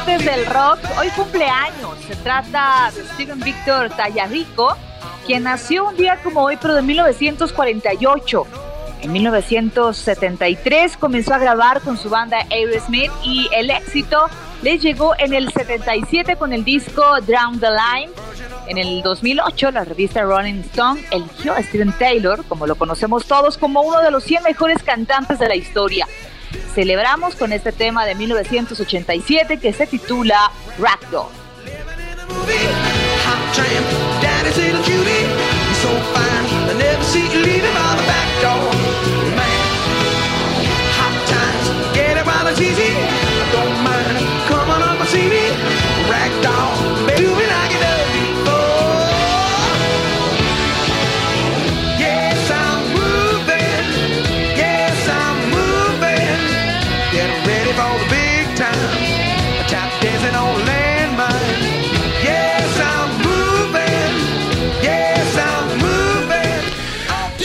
Influyentes del rock hoy cumpleaños. Se trata de Steven Victor Tallarico, quien nació un día como hoy, pero de 1948. En 1973 comenzó a grabar con su banda Aerosmith y el éxito le llegó en el 77 con el disco Drown the Line. En el 2008 la revista Rolling Stone eligió a Steven Taylor, como lo conocemos todos, como uno de los 100 mejores cantantes de la historia. Celebramos con este tema de 1987 que se titula Ragdoll. Hot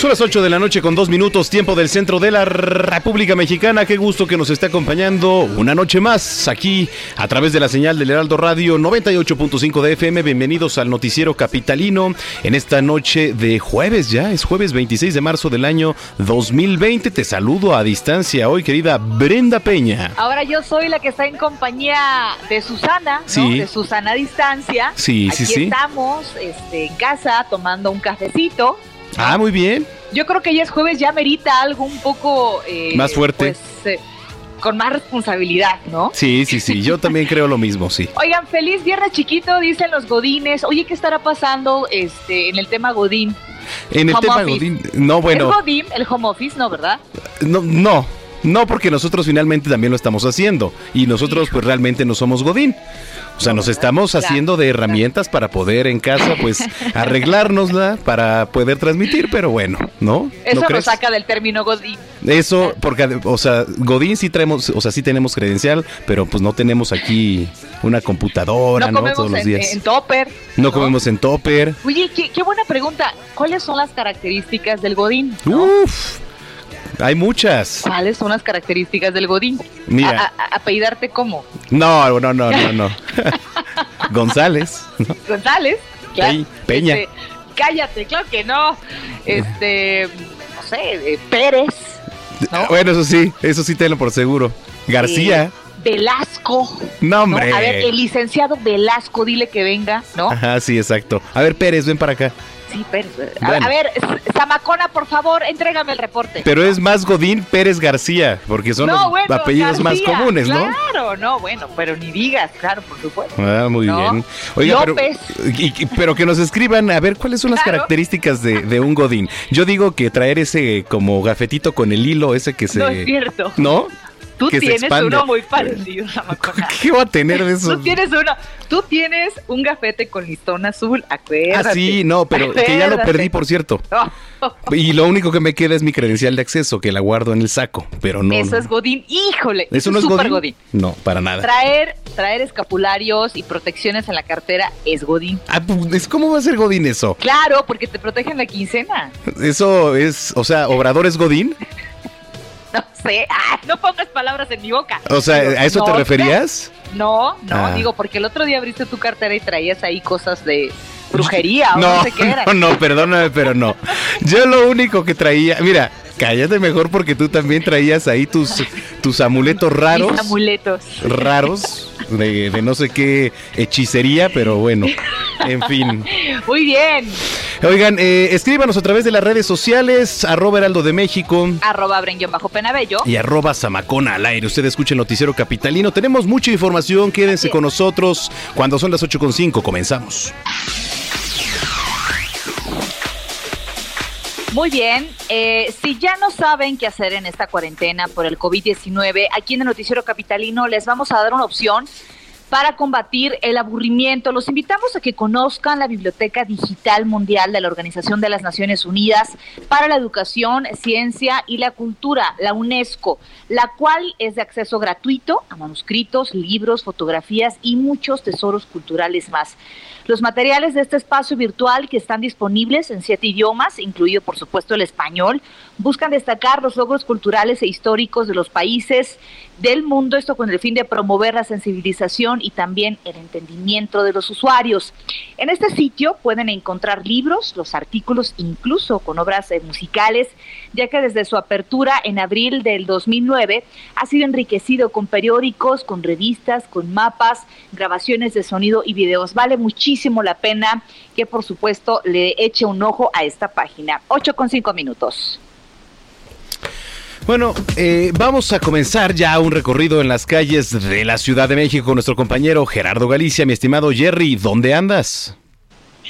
Son las 8 de la noche con dos minutos, tiempo del centro de la República Mexicana. Qué gusto que nos esté acompañando una noche más aquí a través de la señal del Heraldo Radio 98.5 de FM. Bienvenidos al Noticiero Capitalino en esta noche de jueves ya. Es jueves 26 de marzo del año 2020. Te saludo a distancia hoy, querida Brenda Peña. Ahora yo soy la que está en compañía de Susana, ¿no? Sí. De Susana a distancia. Sí, sí, sí. estamos este, en casa tomando un cafecito. Ah, muy bien. Yo creo que ya es jueves, ya merita algo un poco... eh, Más fuerte. Pues, eh, con más responsabilidad, ¿no? Sí, sí, sí. Yo también creo lo mismo, sí. Oigan, feliz viernes chiquito, dicen los godines. Oye, ¿qué estará pasando este, en el tema godín? En el Home tema office. Godín, no, bueno. ¿Es godín el home office, no, verdad? No, no, no, porque nosotros finalmente también lo estamos haciendo. Y nosotros, pues realmente no somos Godín. O sea, nos estamos Claro, haciendo de herramientas para poder en casa, pues, arreglárnosla para poder transmitir, pero bueno, ¿no? Eso ¿No nos saca del término godín. Eso, porque, o sea, Godín sí traemos, o sea, sí tenemos credencial, pero pues no tenemos aquí una computadora, No Todos los en, días. en topper. no comemos en topper. Oye, qué, qué buena pregunta. ¿Cuáles son las características del godín? Uf, hay muchas. ¿Cuáles son las características del godín? Mira. A, apellidarte cómo? No, no, no, no, no. González. ¿no? González. Claro. Pe- Peña. Este, cállate, claro que no. Este, no sé, eh, Pérez. ¿no? Bueno, eso sí, eso sí tenlo por seguro. García. Eh, Velasco. no, ¿no? hombre. A ver, el licenciado Velasco, dile que venga, ¿no? Ajá, sí, exacto. A ver, Pérez, ven para acá. Sí, Pérez. A, Bueno. a ver, Zamacona, por favor, entrégame el reporte. Pero es más Godín Pérez García, porque son los bueno, apellidos más comunes, ¿no? Claro, no, bueno, pero ni digas, claro, por supuesto. Ah, muy ¿No? bien. Oiga, pero, López. y- y- pero que nos escriban, a ver, ¿cuáles son las Claro. características de, de un Godín? Yo digo que traer ese como gafetito con el hilo, ese que se... No es cierto. ¿No? Tú que tienes uno muy parecido, Zamacona. ¿Qué va a tener de eso? Tú tienes uno, tú tienes un gafete con listón azul, acuérdate. Ah, sí, no, pero que ya lo perdí, por cierto. Y lo único que me queda es mi credencial de acceso, que la guardo en el saco, pero no. eso no. es Godín, híjole, ¿Eso no es súper Godín? No, para nada. Traer, traer escapularios y protecciones en la cartera es Godín. Ah, pues, ¿Cómo va a ser Godín eso? Claro, porque te protegen la quincena. Eso es, o sea, Obrador es Godín. No sé, no pongas palabras en mi boca. O sea, ¿a eso te referías? No, no, Ah. digo, porque el otro día abriste tu cartera y traías ahí cosas de brujería o no, No, sé qué era. no, no, perdóname, pero no. Yo lo único que traía, mira, cállate mejor porque tú también traías ahí tus, tus amuletos raros. Mis amuletos. raros de, de no sé qué hechicería, pero bueno, en fin. Muy bien. Oigan, eh, escríbanos a través de las redes sociales, arroba Heraldo de México Arroba bajo Penabello. y arroba Zamacona al aire. Usted escucha el noticiero capitalino. Tenemos mucha información, quédense con nosotros. Cuando son las 8.5 comenzamos. Muy bien. eh, si ya no saben qué hacer en esta cuarentena por el COVID-19, aquí en el Noticiero Capitalino les vamos a dar una opción para combatir el aburrimiento. Los invitamos a que conozcan la Biblioteca Digital Mundial de la Organización de las Naciones Unidas para la Educación, Ciencia y la Cultura, la UNESCO, la cual es de acceso gratuito a manuscritos, libros, fotografías y muchos tesoros culturales más. Los materiales de este espacio virtual que están disponibles en siete idiomas, incluido por supuesto el español, buscan destacar los logros culturales e históricos de los países del mundo, esto con el fin de promover la sensibilización y también el entendimiento de los usuarios. En este sitio pueden encontrar libros, los artículos, incluso con obras eh, musicales, ya que desde su apertura en abril del 2009 ha sido enriquecido con periódicos, con revistas, con mapas, grabaciones de sonido y videos. Vale muchísimo la pena que por supuesto le eche un ojo a esta página. 8 con 5 minutos. Bueno, eh, vamos a comenzar ya un recorrido en las calles de la Ciudad de México nuestro compañero Gerardo Galicia. Mi estimado Jerry, ¿dónde andas?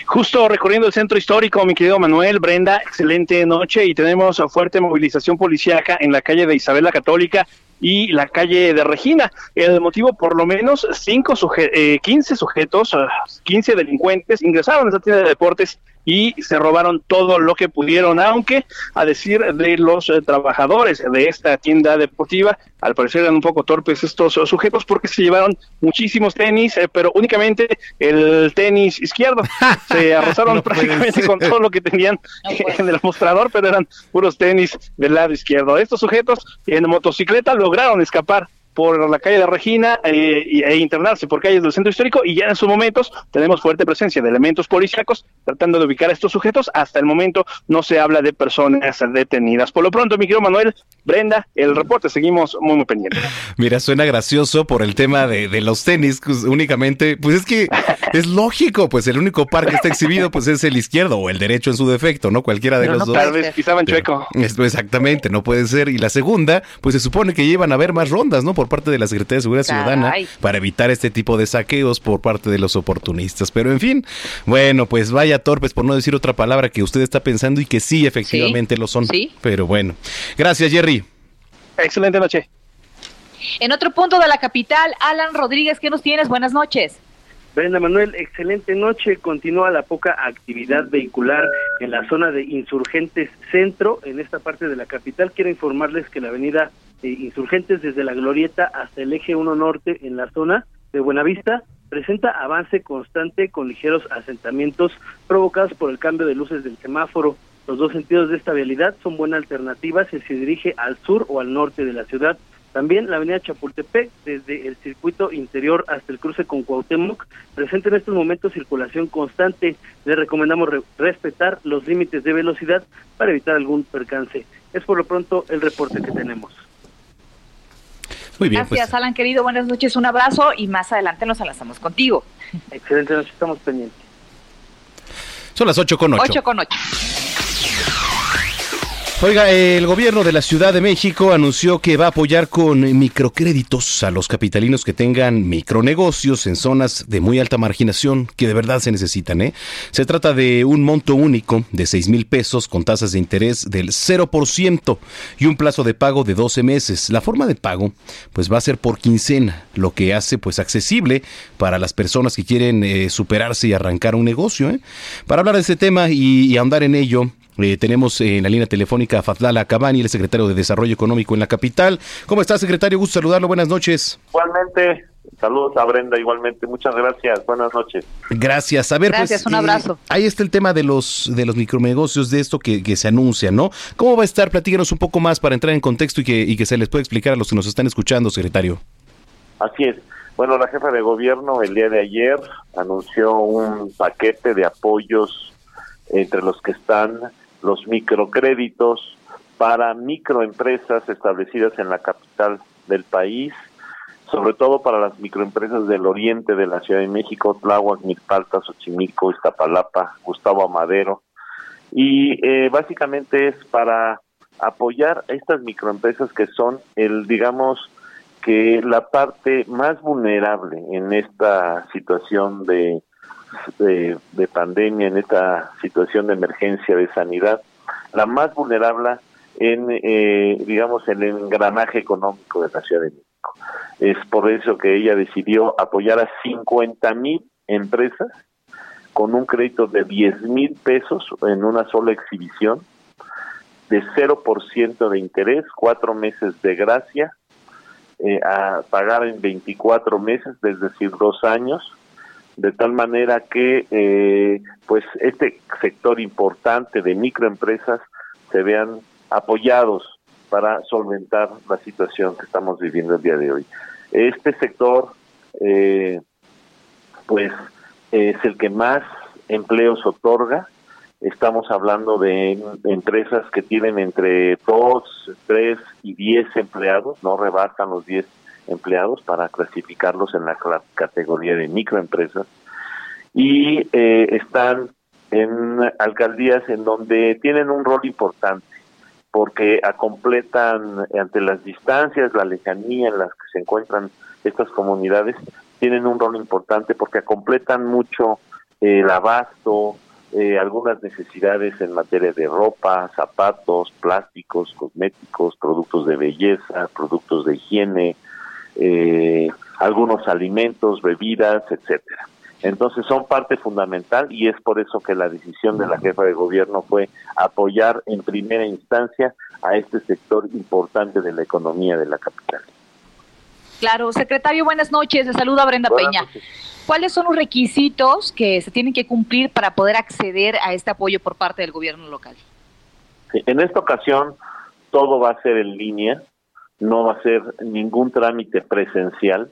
Justo recorriendo el centro histórico, mi querido Manuel, Brenda, excelente noche y tenemos fuerte movilización policíaca en la calle de Isabel la Católica y la calle de Regina. El motivo, por lo menos, cinco suje eh, 15 sujetos, ah, 15 delincuentes ingresaron a esta tienda de deportes y se robaron todo lo que pudieron, aunque a decir de los eh, trabajadores de esta tienda deportiva, al parecer eran un poco torpes estos eh, sujetos porque se llevaron muchísimos tenis, eh, pero únicamente el tenis izquierdo. Se arrasaron No prácticamente con todo lo que tenían No en el mostrador, pero eran puros tenis del lado izquierdo. Estos sujetos en motocicleta lograron escapar por la calle de Regina eh, y- e internarse por calles del centro histórico y ya en sus momentos tenemos fuerte presencia de elementos policíacos tratando de ubicar a estos sujetos. Hasta el momento no se habla de personas detenidas. Por lo pronto, mi querido Manuel, Brenda, el reporte, seguimos muy, muy pendientes. Mira, suena gracioso por el tema de, de los tenis, pues, únicamente, pues es que es lógico, pues el único par que está exhibido pues es el izquierdo o el derecho en su defecto, ¿no? Cualquiera de los no dos. Tal vez pisaban chueco. Esto exactamente, no puede ser. Y la segunda, pues se supone que llevan a haber más rondas, ¿no? Por parte de la Secretaría de Seguridad Caray. Ciudadana para evitar este tipo de saqueos por parte de los oportunistas. Pero en fin, bueno, pues vaya torpes, por no decir otra palabra que usted está pensando y que sí, efectivamente lo son. Sí. Pero bueno. Gracias, Jerry. Excelente noche. En otro punto de la capital, Alan Rodríguez, ¿qué nos tienes? Buenas noches. Brenda Manuel, excelente noche. Continúa la poca actividad vehicular en la zona de Insurgentes Centro, en esta parte de la capital. Quiero informarles que la avenida eh, Insurgentes desde la Glorieta hasta el eje 1 Norte en la zona de Buenavista presenta avance constante con ligeros asentamientos provocados por el cambio de luces del semáforo. Los dos sentidos de esta vialidad son buena alternativa si se dirige al sur o al norte de la ciudad. También la avenida Chapultepec, desde el circuito interior hasta el cruce con Cuauhtémoc, presenta en estos momentos circulación constante. Le recomendamos re- respetar los límites de velocidad para evitar algún percance. Es por lo pronto el reporte que tenemos. Muy bien, Gracias, pues Alan, querido. Buenas noches, un abrazo y más adelante nos enlazamos contigo. Excelente noche, estamos pendientes. son las 8 con 8. 8 con 8. Oiga, el gobierno de la Ciudad de México anunció que va a apoyar con microcréditos a los capitalinos que tengan micronegocios en zonas de muy alta marginación que de verdad se necesitan. ¿eh? Se trata de un monto único de 6 mil pesos con tasas de interés del 0% y un plazo de pago de 12 meses. La forma de pago pues va a ser por quincena, lo que hace pues accesible para las personas que quieren eh, superarse y arrancar un negocio. ¿eh? Para hablar de este tema y, y ahondar en ello, eh, tenemos en la línea telefónica a Fadlala Cabani, el secretario de Desarrollo Económico en la capital. ¿Cómo está, secretario? Gusto saludarlo. Buenas noches. Igualmente, saludos a Brenda, igualmente. Muchas gracias. Buenas noches. Gracias. A ver, Gracias, pues, un abrazo. ahí está el tema de los de los micronegocios, de esto que, que se anuncia, ¿no? ¿Cómo va a estar? Platíquenos un poco más para entrar en contexto y que, y que se les pueda explicar a los que nos están escuchando, secretario. Así es. Bueno, la jefa de gobierno el día de ayer anunció un paquete de apoyos entre los que están los microcréditos para microempresas establecidas en la capital del país, sobre todo para las microempresas del oriente de la Ciudad de México, Tláhuac, Milpalta, Xochimilco, Iztapalapa, Gustavo Amadero. Y eh, básicamente es para apoyar a estas microempresas que son el, digamos, que la parte más vulnerable en esta situación de, de, de pandemia, en esta situación de emergencia de sanidad, la más vulnerable en, eh, digamos, el engranaje económico de la Ciudad de México. Es por eso que ella decidió apoyar a 50 mil empresas con un crédito de 10 mil pesos en una sola exhibición, de 0% de interés, cuatro meses de gracia, eh, a pagar en 24 meses, es decir, dos años, de tal manera que eh, pues este sector importante de microempresas se vean apoyados para solventar la situación que estamos viviendo el día de hoy. Este sector eh, pues es el que más empleos otorga. Estamos hablando de empresas que tienen entre 2, 3 y 10 empleados, no rebasan los 10 empleados para clasificarlos en la categoría de microempresas. Y eh, están en alcaldías en donde tienen un rol importante porque completan ante las distancias, la lejanía en las que se encuentran estas comunidades, tienen un rol importante porque completan mucho eh, el abasto, eh, algunas necesidades en materia de ropa, zapatos, plásticos, cosméticos, productos de belleza, productos de higiene, eh, algunos alimentos, bebidas, etcétera. Entonces son parte fundamental y es por eso que la decisión de la jefa de gobierno fue apoyar en primera instancia a este sector importante de la economía de la capital. Claro, secretario, buenas noches. Le saluda Brenda Buenas Peña. noches. ¿Cuáles son los requisitos que se tienen que cumplir para poder acceder a este apoyo por parte del gobierno local? Sí, En esta ocasión todo va a ser en línea, no va a ser ningún trámite presencial.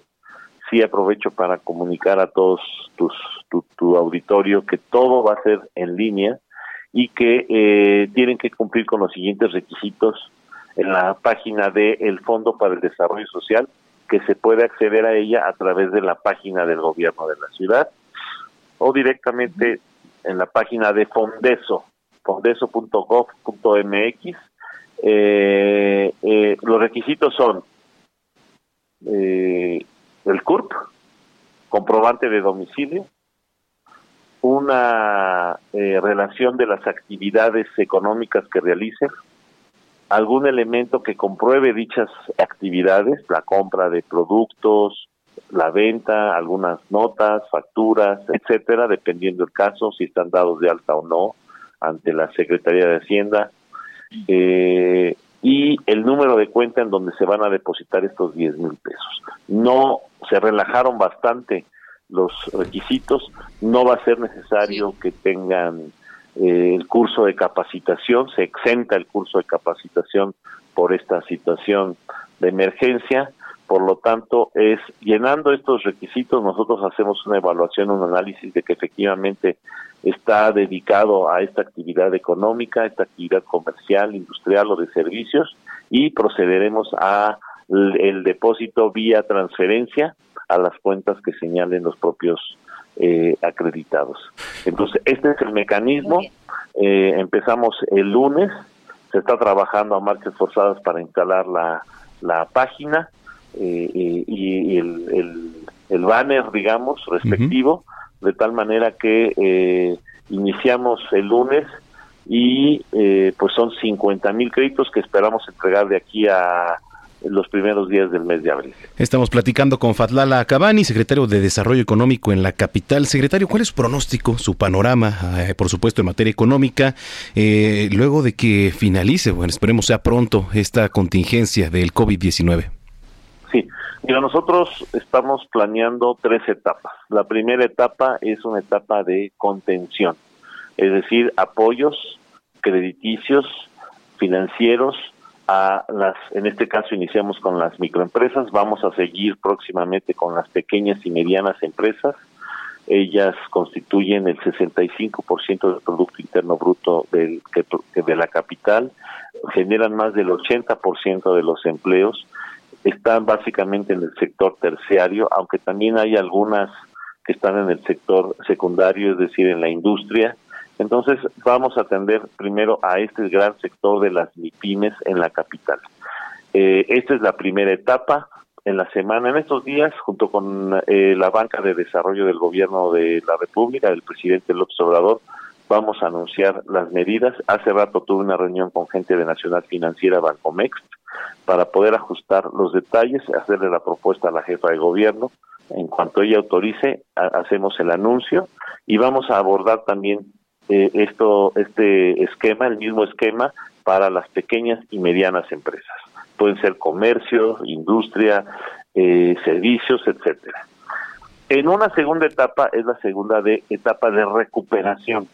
Sí aprovecho para comunicar a todos tus, tu, auditorio que todo va a ser en línea y que eh, tienen que cumplir con los siguientes requisitos en la página del Fondo para el Desarrollo Social, que se puede acceder a ella a través de la página del gobierno de la ciudad o directamente en la página de Fondeso, fondeso.gov.mx. Eh, eh, los requisitos son eh, el CURP, comprobante de domicilio, una eh, relación de las actividades económicas que realicen, algún elemento que compruebe dichas actividades, la compra de productos, la venta, algunas notas, facturas, etcétera, dependiendo del caso, si están dados de alta o no ante la Secretaría de Hacienda, eh, y el número de cuenta en donde se van a depositar estos 10 mil pesos. No se relajaron bastante los requisitos, no va a ser necesario que tengan eh, el curso de capacitación, se exenta el curso de capacitación por esta situación de emergencia, por lo tanto es llenando estos requisitos nosotros hacemos una evaluación, un análisis de que efectivamente está dedicado a esta actividad económica, esta actividad comercial, industrial o de servicios y procederemos a el depósito vía transferencia a las cuentas que señalen los propios eh, acreditados. Entonces, este es el mecanismo. Eh, empezamos el lunes, se está trabajando a marchas forzadas para instalar la, la página eh, y, y el, el, el banner, digamos, respectivo, de tal manera que eh, iniciamos el lunes y eh, pues son 50 mil créditos que esperamos entregar de aquí a los primeros días del mes de abril. Estamos platicando con Fatlala Cabani, secretario de Desarrollo Económico en la capital. Secretario, ¿cuál es su pronóstico, su panorama, eh, por supuesto, en materia económica, eh, luego de que finalice, bueno, esperemos sea pronto, esta contingencia del COVID-19? Sí, mira, nosotros estamos planeando tres etapas. La primera etapa es una etapa de contención, es decir, apoyos crediticios, financieros, a las, en este caso iniciamos con las microempresas, vamos a seguir próximamente con las pequeñas y medianas empresas. Ellas constituyen el 65% del Producto Interno Bruto del, que, de la capital, generan más del 80% de los empleos, están básicamente en el sector terciario, aunque también hay algunas que están en el sector secundario, es decir, en la industria, entonces vamos a atender primero a este gran sector de las MIPIMES en la capital. Eh, esta es la primera etapa. En la semana, en estos días, junto con eh, la banca de desarrollo del gobierno de la República, del presidente López Obrador, vamos a anunciar las medidas. Hace rato tuve una reunión con gente de Nacional Financiera Bancomex para poder ajustar los detalles, hacerle la propuesta a la jefa de gobierno. En cuanto ella autorice, hacemos el anuncio y vamos a abordar también eh, esto, este esquema, el mismo esquema para las pequeñas y medianas empresas. Pueden ser comercio, industria, eh, servicios, etcétera. En una segunda etapa es la segunda de etapa de recuperación.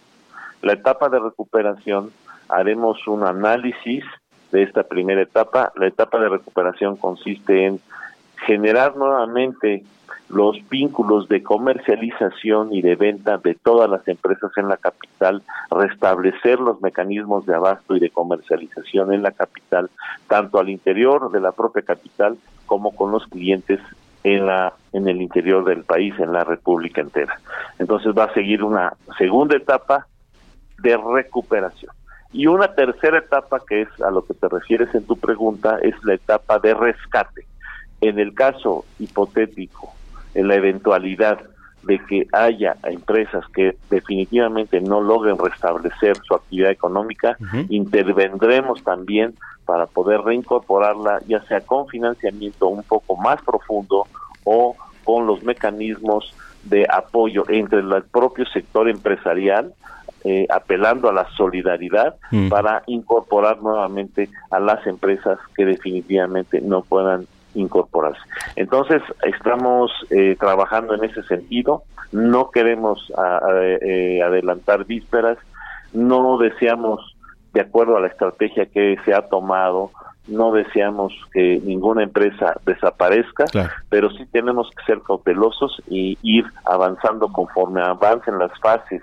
La etapa de recuperación haremos un análisis de esta primera etapa. La etapa de recuperación consiste en generar nuevamente los vínculos de comercialización y de venta de todas las empresas en la capital, restablecer los mecanismos de abasto y de comercialización en la capital, tanto al interior de la propia capital como con los clientes en la en el interior del país, en la República entera. Entonces va a seguir una segunda etapa de recuperación. Y una tercera etapa que es a lo que te refieres en tu pregunta es la etapa de rescate. En el caso hipotético en la eventualidad de que haya empresas que definitivamente no logren restablecer su actividad económica, intervendremos también para poder reincorporarla, ya sea con financiamiento un poco más profundo o con los mecanismos de apoyo entre el propio sector empresarial, eh, apelando a la solidaridad para incorporar nuevamente a las empresas que definitivamente no puedan incorporarse. Entonces, estamos eh, trabajando en ese sentido, no queremos eh, adelantar vísperas, no deseamos, de acuerdo a la estrategia que se ha tomado, no deseamos que ninguna empresa desaparezca, pero sí tenemos que ser cautelosos y ir avanzando conforme avancen las fases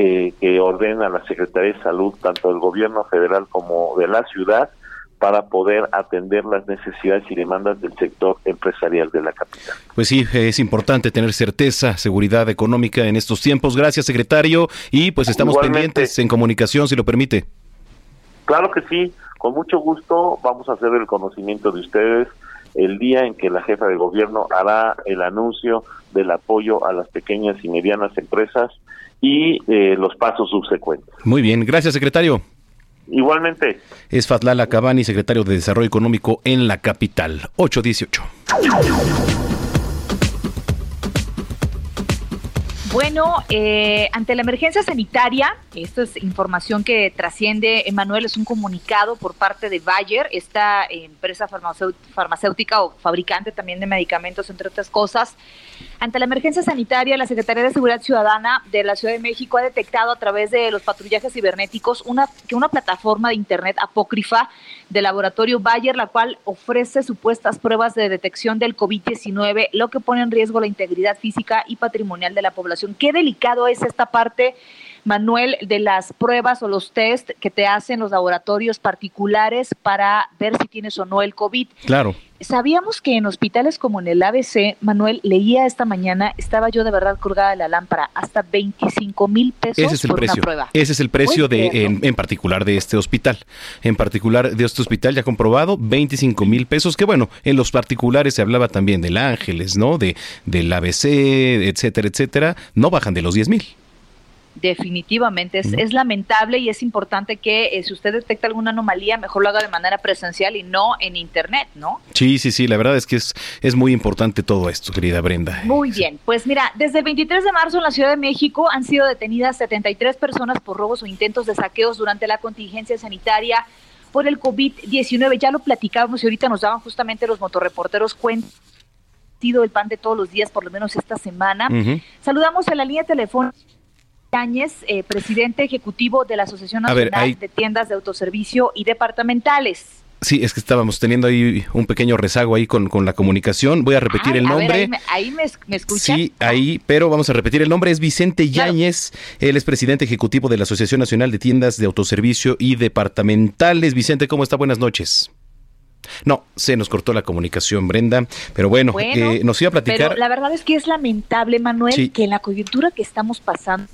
eh, que ordena la Secretaría de Salud, tanto del gobierno federal como de la ciudad, para poder atender las necesidades y demandas del sector empresarial de la capital. Pues sí, es importante tener certeza, seguridad económica en estos tiempos. Gracias, secretario, y pues estamos pendientes en comunicación, si lo permite. Claro que sí, con mucho gusto vamos a hacer el conocimiento de ustedes el día en que la jefa de gobierno hará el anuncio del apoyo a las pequeñas y medianas empresas y eh, los pasos subsecuentes. Muy bien, gracias, secretario. Igualmente. Es Fatlala Cabani, secretario de Desarrollo Económico en la capital. 818. Bueno, eh, ante la emergencia sanitaria, esto es información que trasciende, Emanuel, es un comunicado por parte de Bayer, esta empresa farmacéutica o fabricante también de medicamentos, entre otras cosas. Ante la emergencia sanitaria, la Secretaría de Seguridad Ciudadana de la Ciudad de México ha detectado a través de los patrullajes cibernéticos una, que una plataforma de Internet apócrifa del laboratorio Bayer, la cual ofrece supuestas pruebas de detección del COVID-19, lo que pone en riesgo la integridad física y patrimonial de la población. Qué delicado es esta parte Manuel, de las pruebas o los test que te hacen los laboratorios particulares para ver si tienes o no el COVID. Claro. Sabíamos que en hospitales como en el ABC, Manuel, leía esta mañana, estaba yo de verdad colgada de la lámpara, hasta 25 mil pesos Ese es el por precio. una prueba. Ese es el precio ¿Puedes de, en, en particular de este hospital. En particular de este hospital ya comprobado, 25 mil pesos, que bueno, en los particulares se hablaba también del Ángeles, ¿no? De, del ABC, etcétera, etcétera. No bajan de los 10 mil. Definitivamente, es, es lamentable y es importante que eh, si usted detecta alguna anomalía, mejor lo haga de manera presencial y no en internet, ¿no? Sí, sí, sí, la verdad es que es, es muy importante todo esto, querida Brenda. Muy bien, pues mira, desde el 23 de marzo en la Ciudad de México han sido detenidas 73 personas por robos o intentos de saqueos durante la contingencia sanitaria por el COVID-19. Ya lo platicábamos y ahorita nos daban justamente los motorreporteros cuenta sido el pan de todos los días, por lo menos esta semana. Saludamos a la línea telefónica. Áñez, eh, presidente ejecutivo de la Asociación ver, Nacional hay- de Tiendas de Autoservicio y Departamentales. Sí, es que estábamos teniendo ahí un pequeño rezago ahí con, con la comunicación. Voy a repetir Ay, el a ver, nombre. ahí me, ahí me, me escuchan. Sí, ahí, pero vamos a repetir el nombre. Es Vicente Yáñez. Él es presidente ejecutivo de la Asociación Nacional de Tiendas de Autoservicio y Departamentales. Vicente, ¿cómo está? Buenas noches. No, se nos cortó la comunicación, Brenda. Pero bueno, Bueno, eh, nos iba a platicar. Pero la verdad es que es lamentable, Manuel, Sí. que en la coyuntura que estamos pasando,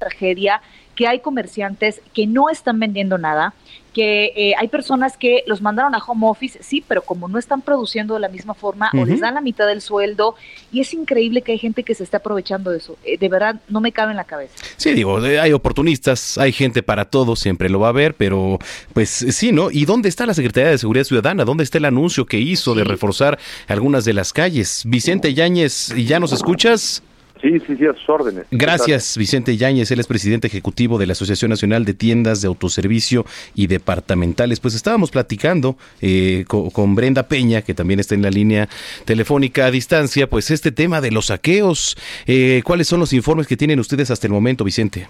tragedia, que hay comerciantes que no están vendiendo nada, que eh, hay personas que los mandaron a home office, sí, pero como no están produciendo de la misma forma o les dan la mitad del sueldo, y es increíble que hay gente que se está aprovechando de eso. Eh, de verdad, no me cabe en la cabeza. Sí, digo, eh, hay oportunistas, hay gente para todo, siempre lo va a haber, pero pues sí, ¿no? ¿Y dónde está la Secretaría de Seguridad Ciudadana? ¿Dónde está el anuncio que hizo de reforzar algunas de las calles? Vicente Yáñez, ¿ya nos escuchas? Sí, sí, sí, a sus órdenes. Gracias, Vicente Yáñez, él es presidente ejecutivo de la Asociación Nacional de Tiendas de Autoservicio y Departamentales. Pues estábamos platicando eh, co- con, Brenda Peña, que también está en la línea telefónica a distancia, pues este tema de los saqueos. Eh, ¿Cuáles son los informes que tienen ustedes hasta el momento, Vicente?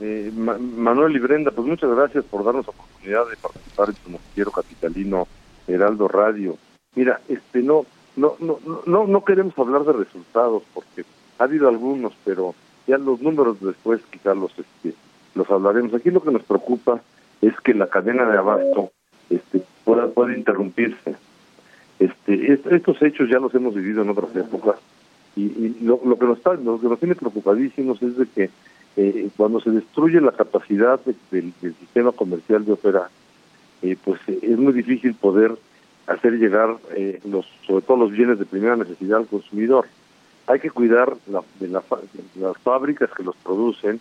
Eh, Ma- Manuel y Brenda, pues muchas gracias por darnos la oportunidad de participar en su noticiero capitalino Heraldo Radio. Mira, este no, no, no- no, no queremos hablar de resultados porque ha habido algunos, pero ya los números después quizás los, este, los hablaremos. Aquí lo que nos preocupa es que la cadena de abasto, este, pueda, pueda interrumpirse. Este, est- estos hechos ya los hemos vivido en otras épocas y, y lo, lo que nos está, lo que nos tiene preocupadísimos es de que eh, cuando se destruye la capacidad de- del, sistema comercial de operar, eh, pues es muy difícil poder hacer llegar eh, los, sobre todo los bienes de primera necesidad al consumidor. Hay que cuidar la- de, la las fábricas que los producen,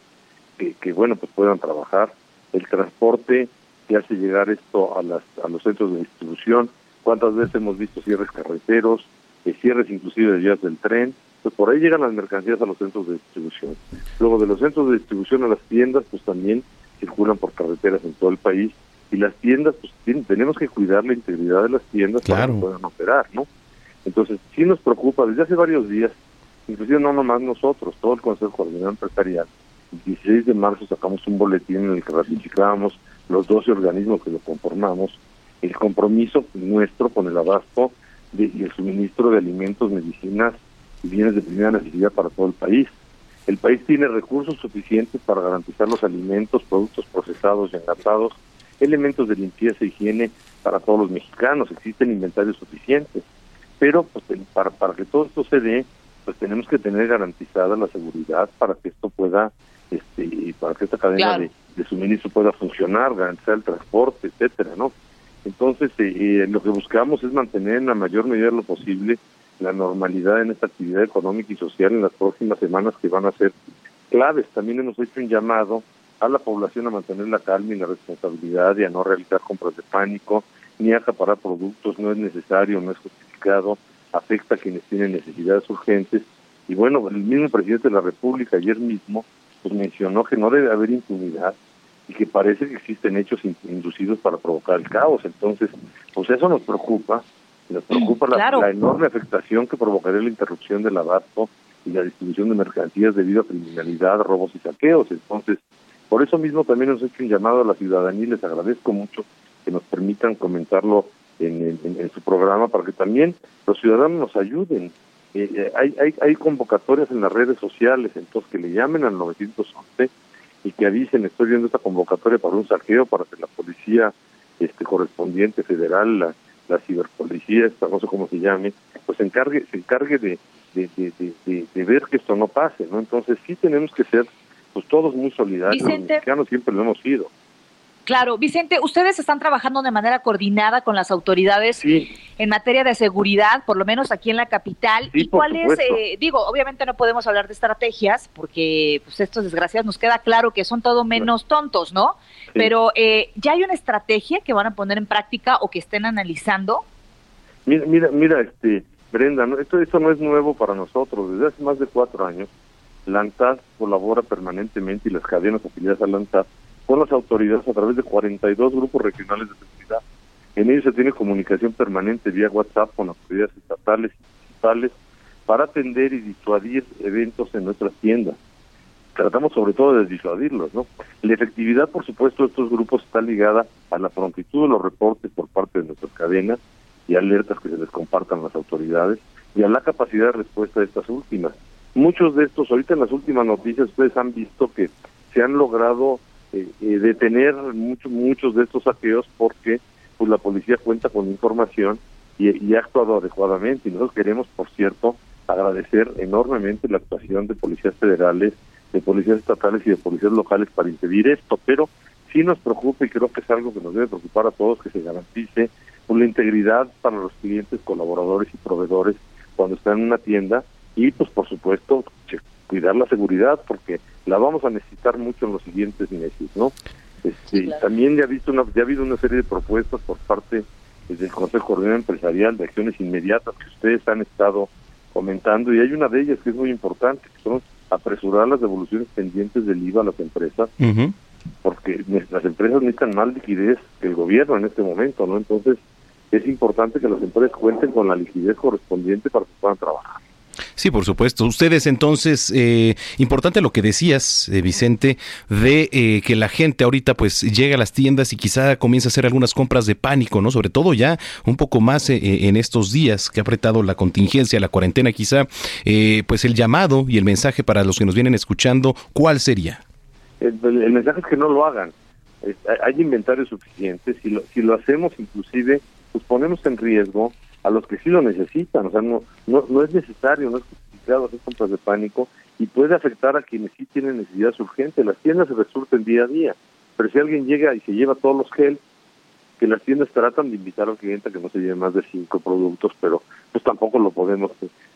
que, que, bueno pues puedan trabajar, el transporte que hace llegar esto a las a los centros de distribución. ¿Cuántas veces hemos visto cierres carreteros, eh, cierres inclusive de vías del tren? Pues por ahí llegan las mercancías a los centros de distribución. Luego de los centros de distribución a las tiendas, pues también circulan por carreteras en todo el país. Y las tiendas, pues tienen- tenemos que cuidar la integridad de las tiendas para que puedan operar, ¿no? Entonces, sí nos preocupa desde hace varios días, inclusive no nomás nosotros, todo el Consejo Coordinador Empresarial. El 16 de marzo sacamos un boletín en el que ratificábamos los 12 organismos que lo conformamos, el compromiso nuestro con el abasto de- y el suministro de alimentos, medicinas y bienes de primera necesidad para todo el país. El país tiene recursos suficientes para garantizar los alimentos, productos procesados y enlatados, elementos de limpieza e higiene para todos los mexicanos. Existen inventarios suficientes. Pero pues, para, para que todo esto se dé, pues tenemos que tener garantizada la seguridad para que esto pueda, este, para que esta cadena Claro. de, de suministro pueda funcionar, garantizar el transporte, etcétera, ¿no? Entonces, eh, eh, lo que buscamos es mantener en la mayor medida de lo posible la normalidad en esta actividad económica y social en las próximas semanas que van a ser claves. También hemos hecho un llamado a la población a mantener la calma y la responsabilidad y a no realizar compras de pánico, ni a acaparar productos, no es necesario, no es justificado, afecta a quienes tienen necesidades urgentes. Y bueno, el mismo presidente de la República ayer mismo pues mencionó que no debe haber impunidad y que parece que existen hechos in- inducidos para provocar el caos. Entonces, pues eso nos preocupa, nos preocupa la, Claro. la enorme afectación que provocaría la interrupción del abasto y la distribución de mercancías debido a criminalidad, robos y saqueos. Entonces, por eso mismo también nos he hecho un llamado a la ciudadanía y les agradezco mucho que nos permitan comentarlo en, en- en su programa para que también los ciudadanos nos ayuden. Eh, eh, hay, hay, hay convocatorias en las redes sociales, entonces que le llamen al 911 y que avisen, estoy viendo esta convocatoria para un saqueo para que la policía este correspondiente federal, la, la ciberpolicía, esta no sé cómo se llame, pues se encargue, se encargue de, de, de, de, ver que esto no pase, ¿no? Entonces sí tenemos que ser pues todos muy solidarios, los mexicanos siempre lo hemos sido. Claro, Vicente, ustedes están trabajando de manera coordinada con las autoridades Sí, en materia de seguridad, por lo menos aquí en la capital. Sí, ¿Y cuál es, eh, digo, obviamente no podemos hablar de estrategias, porque pues estos desgraciados nos queda claro que son todo menos tontos, ¿no? Sí. Pero eh, ya hay una estrategia que van a poner en práctica o que estén analizando. Mira, mira, mira, este, Brenda, ¿no? esto, esto no es nuevo para nosotros. Desde hace más de cuatro años, la ANTAD colabora permanentemente y las cadenas afiliadas a la ANTAD con las autoridades a través de 42 grupos regionales de seguridad. En ellos se tiene comunicación permanente vía WhatsApp con autoridades estatales y municipales para atender y disuadir eventos en nuestras tiendas. Tratamos sobre todo de disuadirlos, ¿no? La efectividad, por supuesto, de estos grupos está ligada a la prontitud de los reportes por parte de nuestras cadenas y alertas que se les compartan las autoridades y a la capacidad de respuesta de estas últimas. Muchos de estos, ahorita en las últimas noticias, ustedes han visto que se han logrado eh, eh, detener muchos muchos de estos saqueos porque pues la policía cuenta con información y, y ha actuado adecuadamente. Y nosotros queremos, por cierto, agradecer enormemente la actuación de policías federales, de policías estatales y de policías locales para impedir esto, pero sí nos preocupa y creo que es algo que nos debe preocupar a todos que se garantice una integridad para los clientes, colaboradores y proveedores cuando están en una tienda y pues por supuesto che- cuidar la seguridad porque la vamos a necesitar mucho en los siguientes meses, ¿no? Este, También ya, ha visto una, ya ha habido una serie de propuestas por parte eh, del Consejo Coordinador Empresarial de acciones inmediatas que ustedes han estado comentando y hay una de ellas que es muy importante, que son apresurar las devoluciones pendientes del IVA a las empresas porque las empresas necesitan más liquidez que el gobierno en este momento, ¿no? Entonces, es importante que las empresas cuenten con la liquidez correspondiente para que puedan trabajar. Sí, por supuesto. Ustedes entonces, eh, importante lo que decías, eh, Vicente, de eh, que la gente ahorita pues llega a las tiendas y quizá comienza a hacer algunas compras de pánico, ¿no? Sobre todo ya un poco más eh, eh, en estos días que ha apretado la contingencia, la cuarentena quizá, eh, pues el llamado y el mensaje para los que nos vienen escuchando, ¿cuál sería? El, el- mensaje es que no lo hagan. Hay- inventarios suficientes. Si lo, si lo hacemos, inclusive, pues ponemos en riesgo a los que sí lo necesitan. O sea, no, no, es necesario, no es justificado hacer compras de pánico y puede afectar a quienes sí tienen necesidades urgentes. Las tiendas se resurten día a día. Pero si alguien llega y se lleva todos los gel, que las tiendas tratan de invitar al cliente a que no se lleve más de cinco productos, pero pues tampoco lo podemos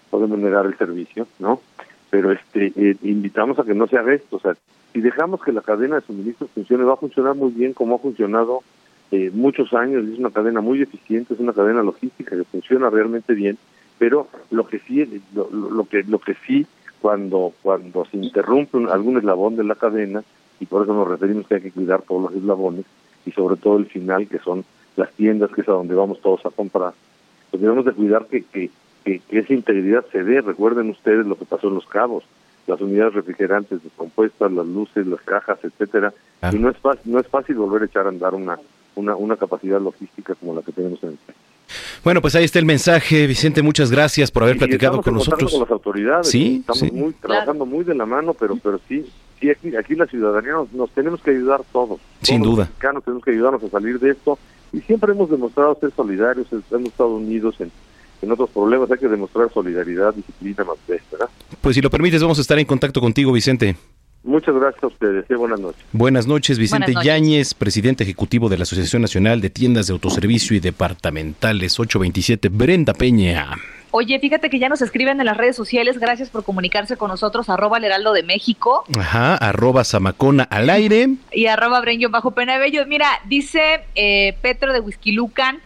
podemos negar el servicio, ¿no? Pero este eh, invitamos a que no se haga esto, o sea, si dejamos que la cadena de suministro funcione, va a funcionar muy bien como ha funcionado eh, muchos años, es una cadena muy eficiente, es una cadena logística que funciona realmente bien, pero lo que sí lo, lo- que lo que sí cuando cuando se interrumpe un- algún eslabón de la cadena y por eso nos referimos que hay que cuidar todos los eslabones y sobre todo el final que son las tiendas que es a donde vamos todos a comprar pues debemos de cuidar que, que, que, que esa integridad se dé recuerden ustedes lo que pasó en los cabos las unidades refrigerantes descompuestas las luces las cajas etcétera Ah. y no es fácil no es fácil volver a echar a andar una una, una capacidad logística como la que tenemos en el país. Bueno, pues ahí está el mensaje, Vicente, muchas gracias por haber Y platicado con nosotros. con las autoridades Sí, estamos sí. muy trabajando muy de la mano pero pero sí sí aquí aquí la ciudadanía nos, nos tenemos que ayudar todos Sin Todos duda. los mexicanos tenemos que ayudarnos a salir de esto y siempre hemos demostrado ser solidarios hemos estado unidos en en otros problemas hay que demostrar solidaridad disciplina más ¿verdad? Pues si lo permites, vamos a estar en contacto contigo, Vicente. Muchas gracias a ustedes y buenas noches Buenas noches, Vicente Buenas noches. Yáñez, presidente ejecutivo de la Asociación Nacional de Tiendas de Autoservicio y Departamentales 827, Brenda Peña. Oye, fíjate que ya nos escriben en las redes sociales, gracias por comunicarse con nosotros, arroba el heraldo de México Ajá, arroba Zamacona al aire. y arroba Brenyo bajo Penabello. Mira, dice eh, Petro de Huizquilucan,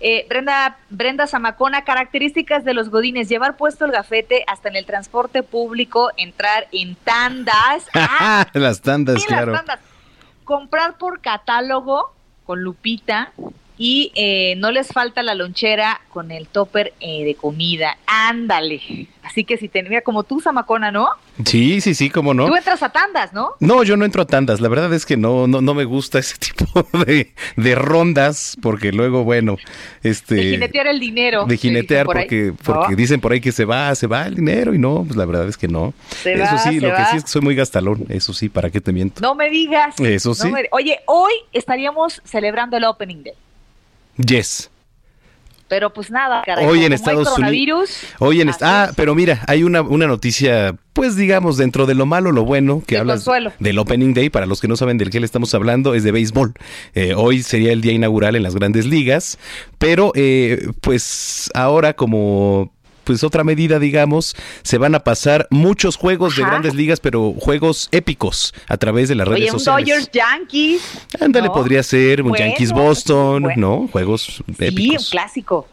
eh, Brenda, Brenda Zamacona, características de los godines, llevar puesto el gafete hasta en el transporte público, entrar en tandas, ah, Las tandas, sí, las claro. tandas. comprar por catálogo con lupita y eh, no les falta la lonchera con el topper eh, de comida. Ándale. Así que si tenía como tú, Zamacona, ¿no? Sí, sí, sí, cómo no. Tú entras a tandas, ¿no? No, yo no entro a tandas. La verdad es que no, no, no me gusta ese tipo de, de rondas, porque luego, bueno, este. De jinetear el dinero. De jinetear, porque, porque ¿No? dicen por ahí que se va, se va el dinero, y no, pues la verdad es que no. Se eso va, sí, lo que sí es que soy muy gastalón, eso sí, ¿para qué te miento? No me digas. Eso No sí. me- Oye, hoy estaríamos celebrando el Opening Day. Yes. Pero pues nada, caray, Hoy en Estados coronavirus, Hoy en ah, pero mira, hay una, una noticia, pues digamos, dentro de lo malo, lo bueno, que consuelo. del Opening Day, para los que no saben del que le estamos hablando, es de béisbol. Eh, hoy sería el día inaugural en las grandes ligas, pero eh, pues ahora como pues otra medida, digamos, se van a pasar muchos juegos de grandes ligas, pero juegos épicos a través de las redes Oye, un sociales. Dodgers Yankees. Ándale, ¿no? podría ser un Bueno, Yankees Boston, bueno. ¿no? Juegos Sí, un épicos. clásico.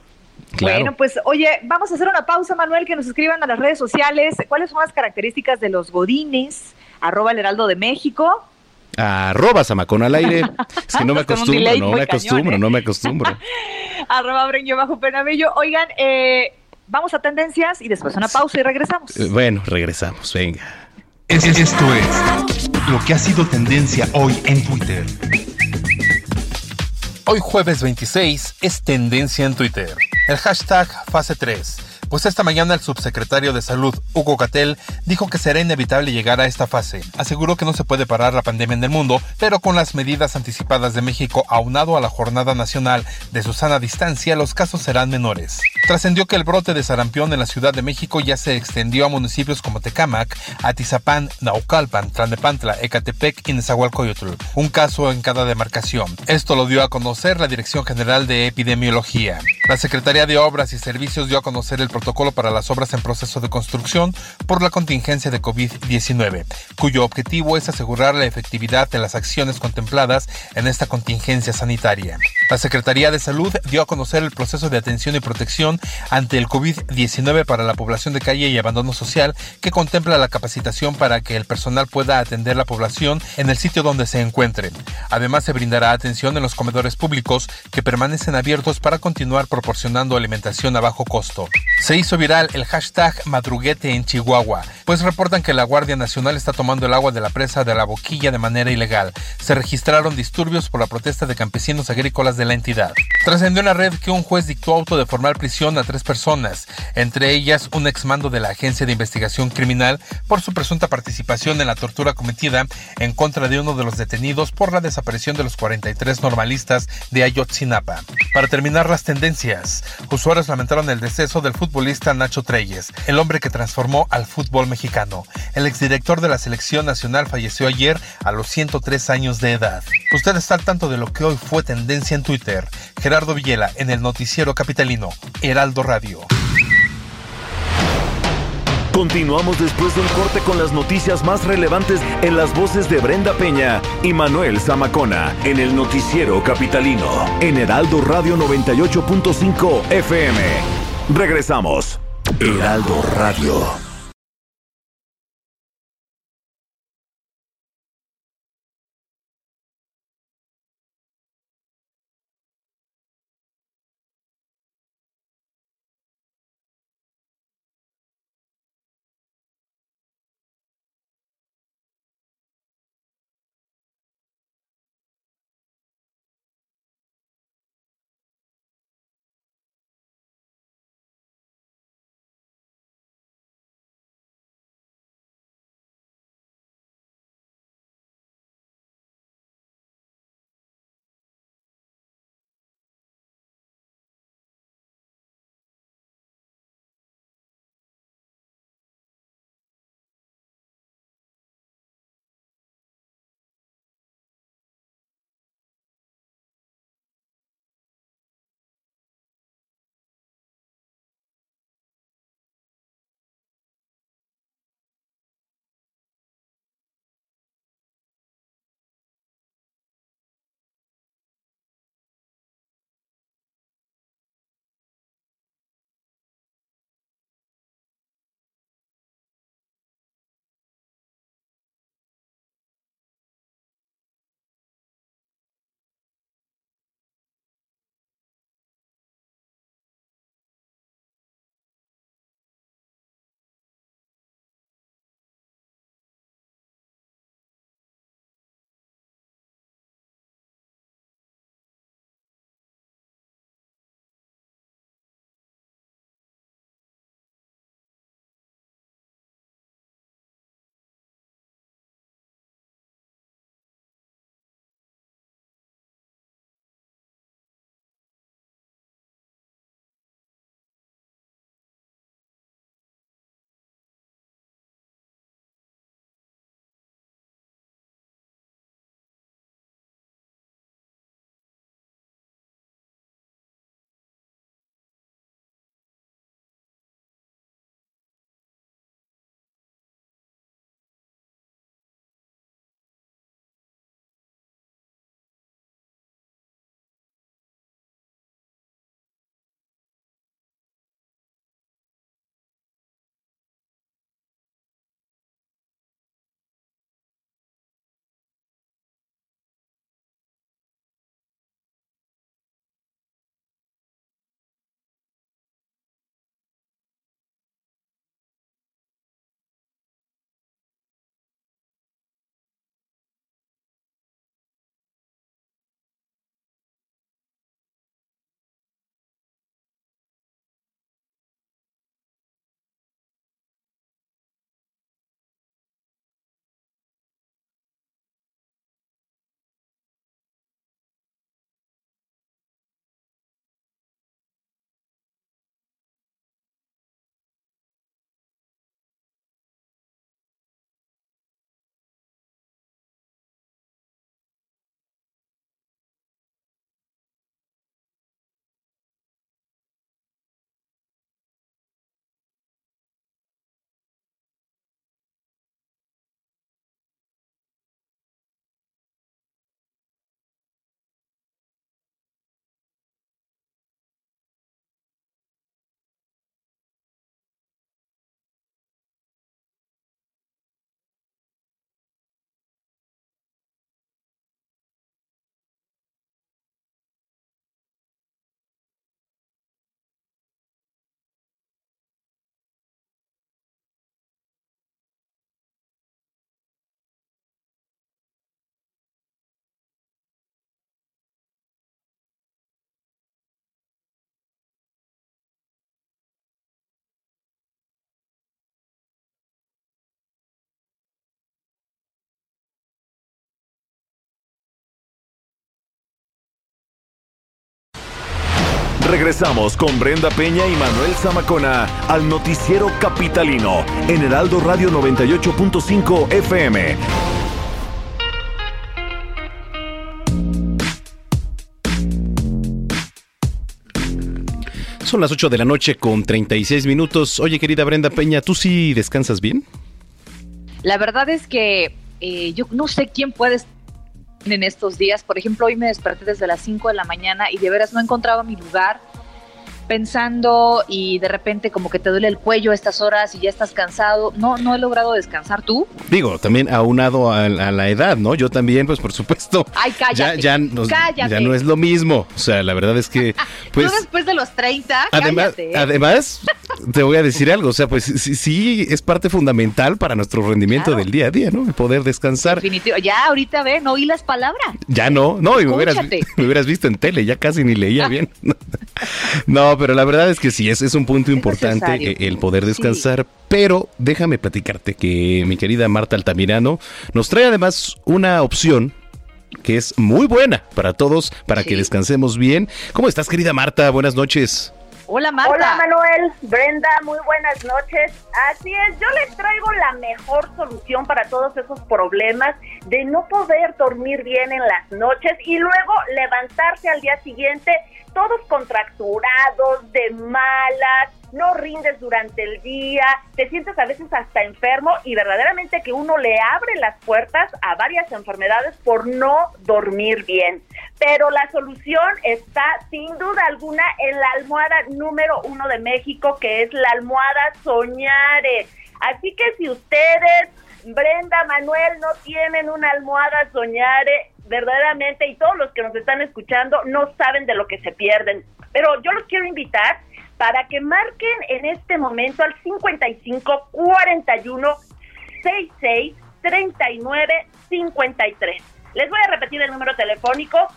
Claro. Bueno, pues oye, vamos a hacer una pausa, Manuel, que nos escriban a las redes sociales. ¿Cuáles son las características de los godines? Arroba el Heraldo de México. Arroba Zamacón al aire. Es que no me acostumbro, delay no me cañón, acostumbro, ¿eh? no me acostumbro. Arroba Breño bajo Penabello. Oigan, eh, vamos a tendencias y después una pausa y regresamos. Eh, Bueno, regresamos, venga. Es- Esto es lo que ha sido tendencia hoy en Twitter. Hoy jueves 26 es tendencia en Twitter. El hashtag fase 3. Pues esta mañana el subsecretario de Salud, Hugo Catel, dijo que será inevitable llegar a esta fase. Aseguró que no se puede parar la pandemia en el mundo, pero con las medidas anticipadas de México aunado a la Jornada Nacional de Susana Distancia, los casos serán menores. Trascendió que el brote de sarampión en la Ciudad de México ya se extendió a municipios como Tecámac, Atizapán, Naucalpan, Tlalnepantla, Ecatepec y Nezahualcóyotl, un caso en cada demarcación. Esto lo dio a conocer la Dirección General de Epidemiología. La Secretaría de Obras y Servicios dio a conocer el protocolo para las obras en proceso de construcción por la contingencia de COVID-19, cuyo objetivo es asegurar la efectividad de las acciones contempladas en esta contingencia sanitaria. La Secretaría de Salud dio a conocer el proceso de atención y protección ante el COVID-19 para la población de calle y abandono social que contempla la capacitación para que el personal pueda atender la población en el sitio donde se encuentren. Además, se brindará atención en los comedores públicos que permanecen abiertos para continuar proporcionando alimentación a bajo costo. Se hizo viral el hashtag madruguete en Chihuahua, pues reportan que la Guardia Nacional está tomando el agua de la presa de la boquilla de manera ilegal. Se registraron disturbios por la protesta de campesinos agrícolas de la entidad. Trascendió en la red que un juez dictó auto de formal prisión a tres personas, entre ellas un exmando de la Agencia de Investigación Criminal por su presunta participación en la tortura cometida en contra de uno de los detenidos por la desaparición de los 43 normalistas de Ayotzinapa. Para terminar las tendencias, usuarios lamentaron el deceso del futbolista Nacho Treyes, el hombre que transformó al fútbol mexicano. El exdirector de la selección nacional falleció ayer a los 103 años de edad. Usted está al tanto de lo que hoy fue tendencia en Twitter. Gerardo Villela en el noticiero capitalino, Heraldo Radio. Continuamos después de un corte con las noticias más relevantes en las voces de Brenda Peña y Manuel Zamacona en el noticiero capitalino en Heraldo Radio 98.5 FM. Regresamos. Heraldo Radio. Regresamos con Brenda Peña y Manuel Zamacona al noticiero capitalino en Heraldo Radio 98.5 FM. Son las 8 de la noche con 36 minutos. Oye, querida Brenda Peña, ¿tú sí descansas bien? La verdad es que eh, yo no sé quién puede estar en estos días. Por ejemplo, hoy me desperté desde las 5 de la mañana y de veras no encontraba mi lugar pensando y de repente como que te duele el cuello a estas horas y ya estás cansado. No, no he logrado descansar tú. Digo, también aunado a, a la edad, ¿no? Yo también, pues por supuesto. Ay, cállate. Ya, ya, nos- cállate. ya no es lo mismo. O sea, la verdad es que, pues, tú después de los 30, además, cállate. además, te voy a decir algo. O sea, pues sí, sí es parte fundamental para nuestro rendimiento Claro. del día a día, ¿no? El poder descansar. Definitivo. Ya ahorita ve, no oí las palabras. Ya no, no, y me hubieras, me hubieras visto en tele, ya casi ni leía bien. No, pero la verdad es que sí, es, es un punto importante necesario. eh, el poder descansar. Pero déjame platicarte que mi querida Marta Altamirano nos trae además una opción que es muy buena para todos, para que descansemos bien. ¿Cómo estás, querida Marta? Buenas noches. Hola, Marta. Hola Manuel, Brenda, muy buenas noches. Así es, yo les traigo la mejor solución para todos esos problemas de no poder dormir bien en las noches y luego levantarse al día siguiente todos contracturados, de malas, no rindes durante el día, te sientes a veces hasta enfermo y verdaderamente que uno le abre las puertas a varias enfermedades por no dormir bien. Pero la solución está sin duda alguna en la almohada número uno de México, que es la almohada Soñare. Así que si ustedes, Brenda, Manuel, no tienen una almohada Soñare, verdaderamente, y todos los que nos están escuchando no saben de lo que se pierden. Pero yo los quiero invitar para que marquen en este momento al 55 41 66 39 53. Les voy a repetir el número telefónico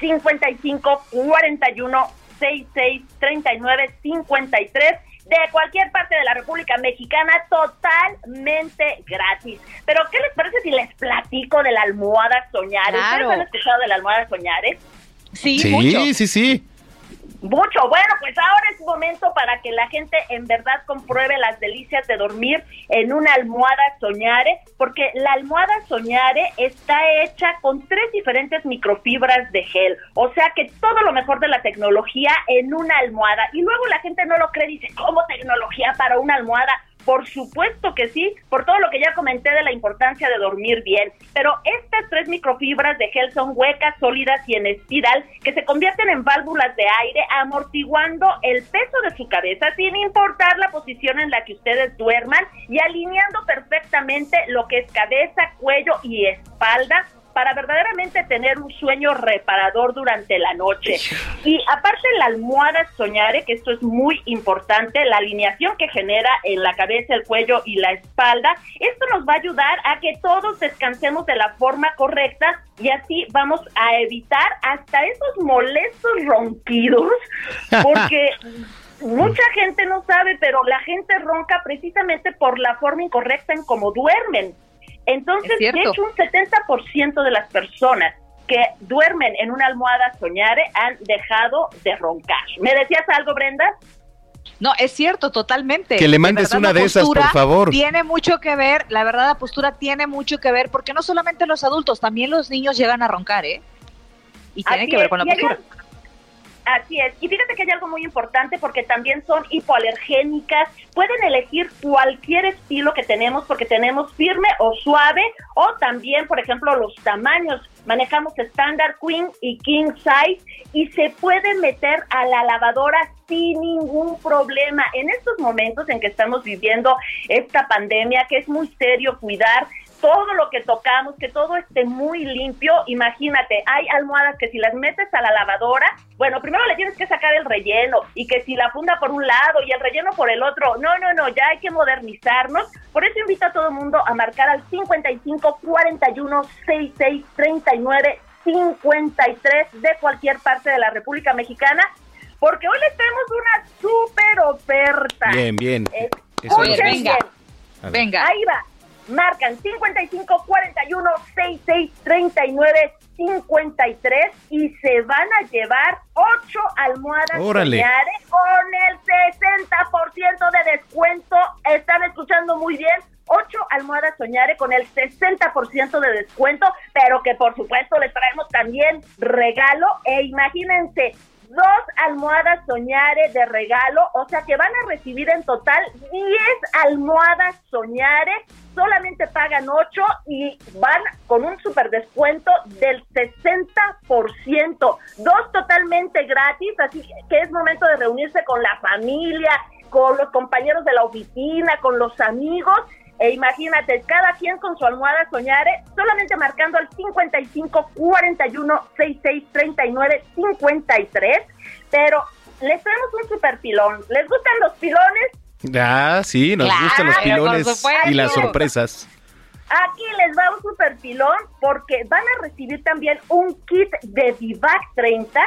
55 41 66 39 53 de cualquier parte de la República Mexicana totalmente gratis. Pero ¿qué les parece si les platico de la almohada soñar? Claro. ¿Ustedes han escuchado de la almohada soñar? eh? Sí, sí, sí, sí. Mucho. Bueno, pues ahora es momento para que la gente en verdad compruebe las delicias de dormir en una almohada soñare, porque la almohada soñare está hecha con tres diferentes microfibras de gel. O sea que todo lo mejor de la tecnología en una almohada. Y luego la gente no lo cree, dice, ¿cómo tecnología para una almohada? Por supuesto que sí, por todo lo que ya comenté de la importancia de dormir bien. Pero estas tres microfibras de gel son huecas, sólidas y en espiral que se convierten en válvulas de aire, amortiguando el peso de su cabeza sin importar la posición en la que ustedes duerman y alineando perfectamente lo que es cabeza, cuello y espalda para verdaderamente tener un sueño reparador durante la noche. Y aparte la almohada soñare, que esto es muy importante, la alineación que genera en la cabeza, el cuello y la espalda, esto nos va a ayudar a que todos descansemos de la forma correcta y así vamos a evitar hasta esos molestos ronquidos, porque mucha gente no sabe, pero la gente ronca precisamente por la forma incorrecta en cómo duermen. Entonces, Es de hecho, un 70% de las personas que duermen en una almohada soñare han dejado de roncar. ¿Me decías algo, Brenda? No, es cierto, totalmente. Que le De mandes verdad, una de esas, por favor. Tiene mucho que ver, la verdad, la postura tiene mucho que ver, porque no solamente los adultos, también los niños llegan a roncar, ¿eh? Y tiene que ver con la postura. Así es. Y fíjate que hay algo muy importante porque también son hipoalergénicas. Pueden elegir cualquier estilo que tenemos porque tenemos firme o suave o también, por ejemplo, los tamaños. Manejamos estándar, queen y king size y se puede meter a la lavadora sin ningún problema. En estos momentos en que estamos viviendo esta pandemia, que es muy serio cuidar todo lo que tocamos, que todo esté muy limpio. Imagínate, hay almohadas que si las metes a la lavadora, bueno, primero le tienes que sacar el relleno y que si la funda por un lado y el relleno por el otro, no, no, no, ya hay que modernizarnos. Por eso invito a todo mundo a marcar al 55 41 66 39 53 de cualquier parte de la República Mexicana, porque hoy les tenemos una súper oferta. Bien, bien. Eh, gusta. venga. Venga. Ahí va. marcan 55 41 66 39 53 y se van a llevar 8 almohadas Órale. Con el 60% de descuento. Están escuchando muy bien. 8 almohadas Soñare con el 60% de descuento, pero que por supuesto les traemos también regalo. E imagínense, dos almohadas Soñare de regalo, o sea que van a recibir en total 10 almohadas Soñare, solamente pagan 8 y van con un super descuento del 60%, dos totalmente gratis, así que es momento de reunirse con la familia, con los compañeros de la oficina, con los amigos. E imagínate, cada quien con su almohada Soñare, solamente marcando al 55 41 66 39 53. Pero les traemos un super pilón. ¿Les gustan los pilones? Ah, sí, nos Claro, gustan los pilones y las sorpresas. Aquí les va un super pilón porque van a recibir también un kit de Vivac 30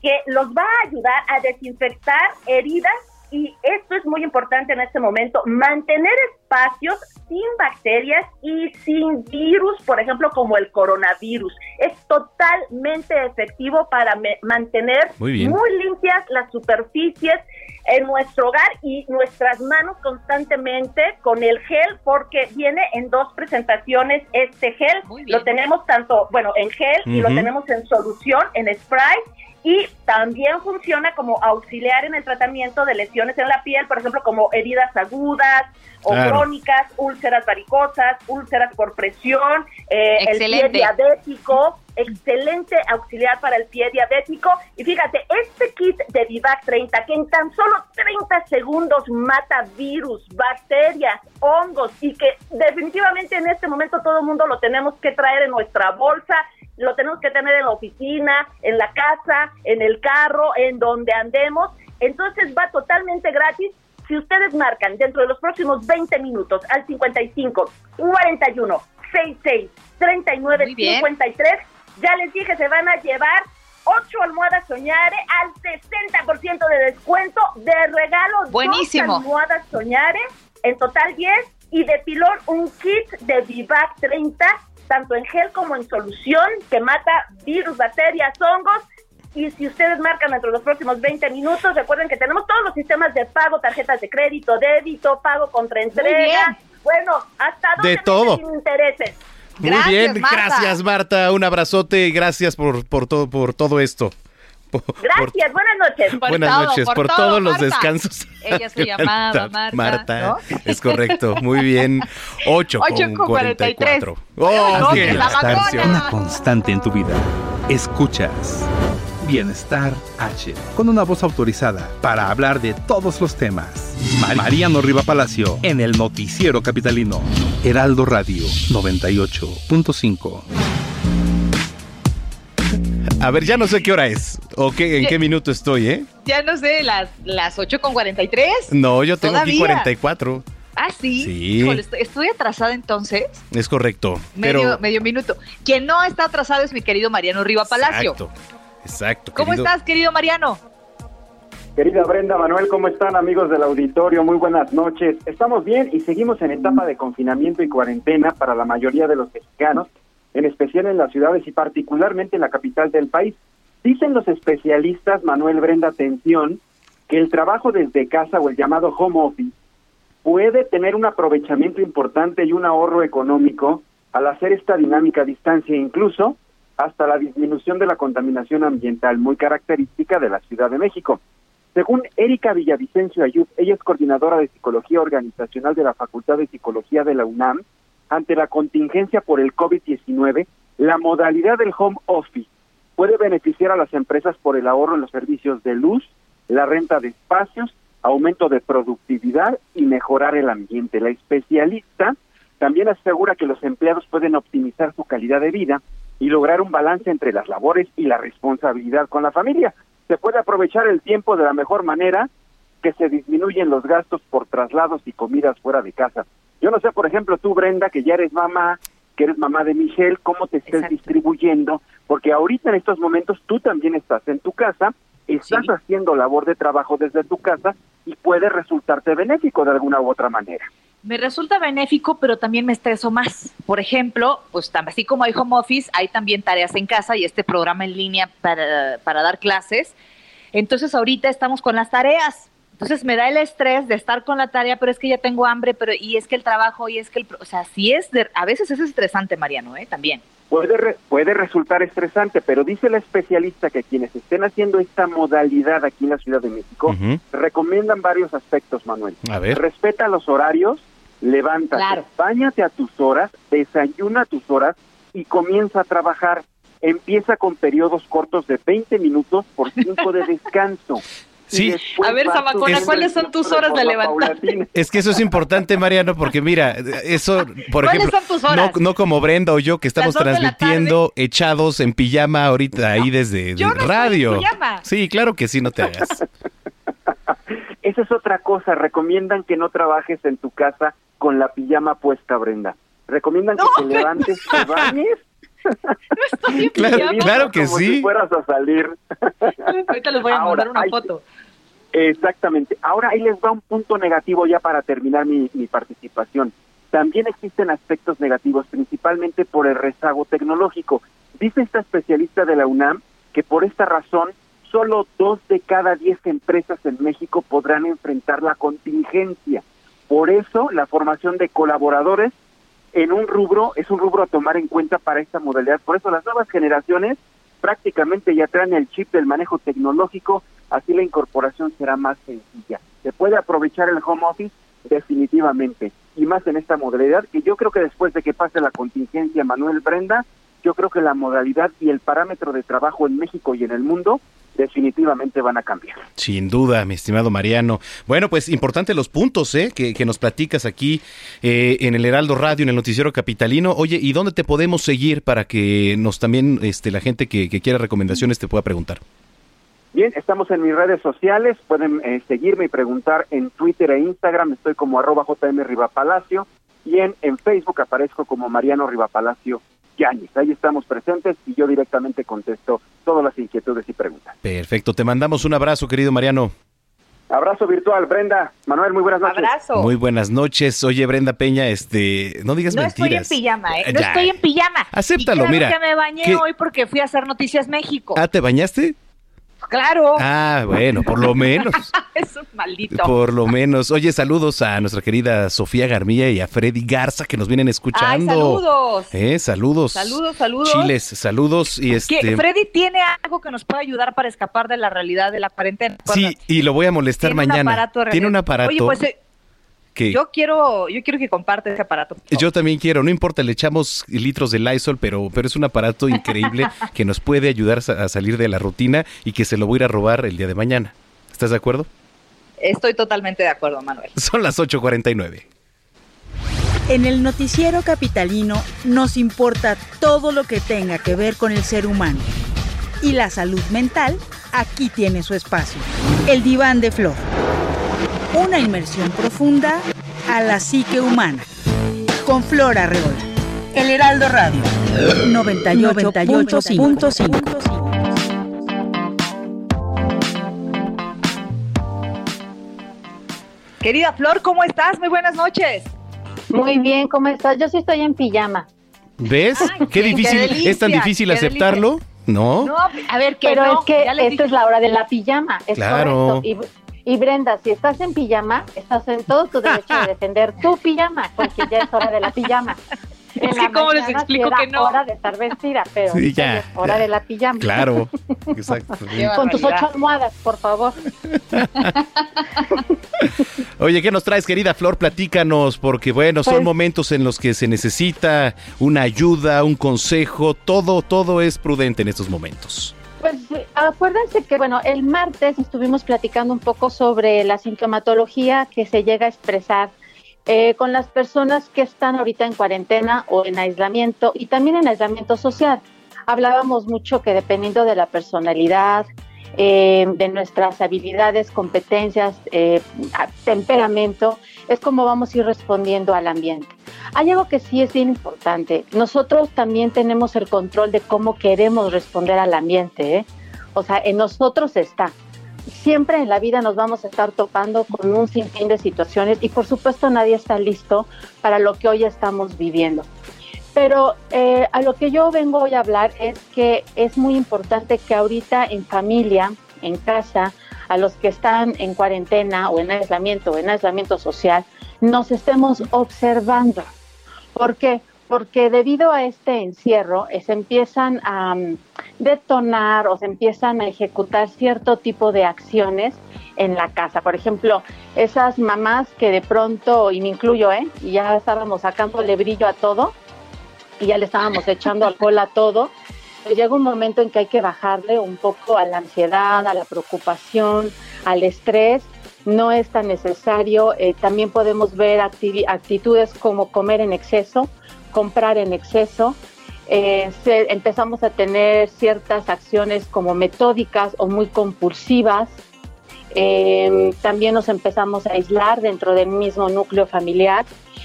que los va a ayudar a desinfectar heridas y esto es muy importante en este momento, mantener espacios sin bacterias y sin virus, por ejemplo, como el coronavirus. Es totalmente efectivo para me- mantener Muy limpias las superficies en nuestro hogar y nuestras manos constantemente con el gel porque viene en dos presentaciones este gel. Lo tenemos tanto, bueno, en gel y lo tenemos en solución, en spray. Y también funciona como auxiliar en el tratamiento de lesiones en la piel, por ejemplo, como heridas agudas o Claro. crónicas, úlceras varicosas, úlceras por presión, eh, el pie diabético, excelente auxiliar para el pie diabético. Y fíjate, este kit de Vivac 30, que en tan solo 30 segundos mata virus, bacterias, hongos, y que definitivamente en este momento todo el mundo lo tenemos que traer en nuestra bolsa, lo tenemos que tener en la oficina, en la casa, en el carro, en donde andemos. Entonces va totalmente gratis. Si ustedes marcan dentro de los próximos 20 minutos al 55 41 66 39 bien. 53, ya les dije, se van a llevar 8 almohadas Soñare al 60% de descuento de regalo. dos Buenísimo. almohadas Soñare, en total 10, y de pilón un kit de Vivac 30, tanto en gel como en solución, que mata virus, bacterias, hongos. Y si ustedes marcan dentro de los próximos 20 minutos, recuerden que tenemos todos los sistemas de pago, tarjetas de crédito, débito, pago contra entrega. Bueno, hasta De todo. sin intereses. Muy bien, gracias Marta, un abrazote y gracias por, por, todo, por todo esto. Por- por- Gracias, buenas noches. buenas noches, por, todos los descansos. Ella se llamaba Marta, Marta, ¿no? es correcto, muy bien. 8 Ocho con con 44. 43. Oh, la. Una constante en tu vida. Escuchas Bienestar H con una voz autorizada para hablar de todos los temas. Mar- Mariano Riva Palacio en el Noticiero Capitalino. Heraldo Radio 98.5. A ver, ya no sé qué hora es o qué, en Ya- qué minuto estoy, ¿eh? Ya no sé, las, las 8 con 43. No, yo tengo aquí Todavía. 44. Ah, sí. Sí. Híjole, estoy, estoy atrasada entonces. Es correcto. Medio, pero, medio minuto. Quien no está atrasado es mi querido Mariano Riva Palacio. Exacto, exacto. ¿Cómo querido. estás, querido Mariano? Querida Brenda Manuel, ¿cómo están amigos del auditorio? Muy buenas noches. Estamos bien y seguimos en etapa de confinamiento y cuarentena para la mayoría de los mexicanos, en especial en las ciudades y particularmente en la capital del país. Dicen los especialistas, Manuel Brenda, atención, que el trabajo desde casa o el llamado home office puede tener un aprovechamiento importante y un ahorro económico al hacer esta dinámica a distancia, incluso hasta la disminución de la contaminación ambiental, muy característica de la Ciudad de México. Según Erika Villavicencio Ayub, ella es coordinadora de Psicología Organizacional de la Facultad de Psicología de la UNAM, ante la contingencia por el COVID-19, la modalidad del home office puede beneficiar a las empresas por el ahorro en los servicios de luz, la renta de espacios, aumento de productividad y mejorar el ambiente. La especialista también asegura que los empleados pueden optimizar su calidad de vida y lograr un balance entre las labores y la responsabilidad con la familia. Se puede aprovechar el tiempo de la mejor manera que se disminuyen los gastos por traslados y comidas fuera de casa. Yo no sé, por ejemplo, tú, Brenda, que ya eres mamá, que eres mamá de Michelle, cómo te estés distribuyendo, porque ahorita en estos momentos tú también estás en tu casa, estás haciendo labor de trabajo desde tu casa y puede resultarte benéfico de alguna u otra manera. me resulta benéfico, pero también me estreso más. Por ejemplo, pues así como hay home office, hay también tareas en casa y este programa en línea para, para dar clases. Entonces ahorita estamos con las tareas. Entonces me da el estrés de estar con la tarea, pero es que ya tengo hambre, pero y es que el trabajo, y es que el... pro- O sea, sí es, de- a veces es estresante, Mariano, ¿eh? También. Puede, re- puede resultar estresante, pero dice la especialista que quienes estén haciendo esta modalidad aquí en la Ciudad de México recomiendan varios aspectos, Manuel. A ver. Respeta los horarios, levántate, Claro. a tus horas, desayuna a tus horas y comienza a trabajar. Empieza con periodos cortos de 20 minutos por 5 de descanso. Sí. A ver, Zamacona, ¿cuáles son tus horas de paulatina. Es que eso es importante, Mariano, porque mira, eso, por ¿Cuáles ejemplo, son tus horas? No, no como Brenda o yo que estamos transmitiendo echados en pijama ahorita ahí desde Yo de no estoy en radio. pijama. Sí, claro que sí, no te hagas. Esa es otra cosa. Recomiendan que no trabajes en tu casa con la pijama puesta, Brenda. Recomiendan que te levantes, te bañes. Estoy en Claro, pijama. claro que como sí. Si fueras a salir. Ahorita les voy a Ahora, mandar una hay- foto. Exactamente. Ahora ahí les va un punto negativo ya para terminar mi, participación. También existen aspectos negativos, principalmente por el rezago tecnológico. Dice esta especialista de la UNAM que por esta razón solo dos de cada diez empresas en México podrán enfrentar la contingencia. Por eso la formación de colaboradores en un rubro es un rubro a tomar en cuenta para esta modalidad. Por eso las nuevas generaciones prácticamente ya traen el chip del manejo tecnológico, así la incorporación será más sencilla. Se puede aprovechar el home office definitivamente, y más en esta modalidad, que yo creo que después de que pase la contingencia Manuel Brenda, yo creo que la modalidad y el parámetro de trabajo en México y en el mundo definitivamente van a cambiar. Sin duda, mi estimado Mariano. Bueno, pues importante los puntos ¿eh? que, nos platicas aquí eh, en el Heraldo Radio, en el Noticiero Capitalino. Oye, ¿y dónde te podemos seguir para que nos también este, la gente que quiera recomendaciones te pueda preguntar? Bien, estamos en mis redes sociales, pueden eh, seguirme y preguntar en Twitter e Instagram, estoy como arroba JM Rivapalacio y en, en Facebook aparezco como Mariano Rivapalacio Yáñez. Ahí estamos presentes y yo directamente contesto todas las inquietudes y preguntas. Perfecto, te mandamos un abrazo, querido Mariano. Abrazo virtual, Brenda. Manuel, muy buenas noches. Abrazo. Muy buenas noches. Oye, Brenda Peña, este, no digas No estoy en mentiras. pijama, ¿eh? No Ya. estoy en pijama. Acéptalo, Y claro mira. que me bañé ¿Qué? hoy porque fui a hacer Noticias México. Ah, ¿te bañaste? Claro. Ah, bueno, por lo menos. es un maldito. Por lo menos. Oye, saludos a nuestra querida Sofía Garmilla y a Freddy Garza que nos vienen escuchando. Ay, saludos. Eh, saludos. Saludos, saludos. Chiles, saludos y Que este. Freddy tiene algo que nos puede ayudar para escapar de la realidad de la cuarentena. Sí, y lo voy a molestar Tiene un mañana. aparato Tiene un aparato Oye, pues eh, que yo quiero, yo quiero que comparte ese aparato. yo también quiero. No importa, le echamos litros de Lysol, pero, pero es un aparato increíble que nos puede ayudar a a salir de la rutina y que se lo voy a ir a robar el día de mañana. ¿Estás de acuerdo? Estoy totalmente de acuerdo, Manuel. Son las 8:49. En el noticiero capitalino nos importa todo lo que tenga que ver con el ser humano. Y la salud mental aquí tiene su espacio. El diván de flor. Una inmersión profunda a la psique humana. Con Flor Arreola. El Heraldo Radio. 98.5. Querida Flor, ¿cómo estás? Muy buenas noches. Muy bien, ¿cómo estás? Yo sí estoy en pijama. ¿Ves? qué qué difícil. delicia, ¿Es tan difícil aceptarlo? ¿No? No, a ver, que Pero no, es que esta dije. es la hora de la pijama, es Claro. correcto. Y, Brenda, si estás en pijama, estás en todo tu derecho de defender tu pijama, porque ya es hora de la pijama. En Es que cómo les explico que no. hora de estar vestida, pero Sí, ya, es hora ya. de la pijama. Claro. Exacto. Con tus ocho almohadas, por favor. Oye, ¿qué nos traes, querida Flor? Platícanos, porque bueno, son Pues- momentos en los que se necesita una ayuda, un consejo, todo, todo es prudente en estos momentos. Pues acuérdense que, bueno, el martes estuvimos platicando un poco sobre la sintomatología que se llega a expresar eh, con las personas que están ahorita en cuarentena o en aislamiento y también en aislamiento social. Hablábamos mucho que dependiendo de la personalidad, eh, de nuestras habilidades, competencias, eh, temperamento, es como vamos a ir respondiendo al ambiente. Hay algo que sí es bien importante. Nosotros también tenemos el control de cómo queremos responder al ambiente. ¿eh? O sea, en nosotros está. siempre en la vida nos vamos a estar topando con un sinfín de situaciones y por supuesto nadie está listo para lo que hoy estamos viviendo. Pero eh, a lo que yo vengo hoy a hablar es que es muy importante que ahorita en familia, en casa, a los que están en cuarentena o en aislamiento o en aislamiento social, nos estemos observando. ¿Por qué? Porque debido a este encierro eh, se empiezan a mm, detonar o se empiezan a ejecutar cierto tipo de acciones en la casa. Por ejemplo, esas mamás que de pronto, y me incluyo, ¿eh? Y ya estábamos sacándole brillo a todo, y ya le estábamos echando alcohol a todo, llega un momento en que hay que bajarle un poco a la ansiedad, a la preocupación, al estrés. No es tan necesario. Eh, también podemos ver actitudes como comer en exceso, comprar en exceso. Eh, empezamos a tener ciertas acciones como metódicas o muy compulsivas. Eh, también nos empezamos a aislar dentro del mismo núcleo familiar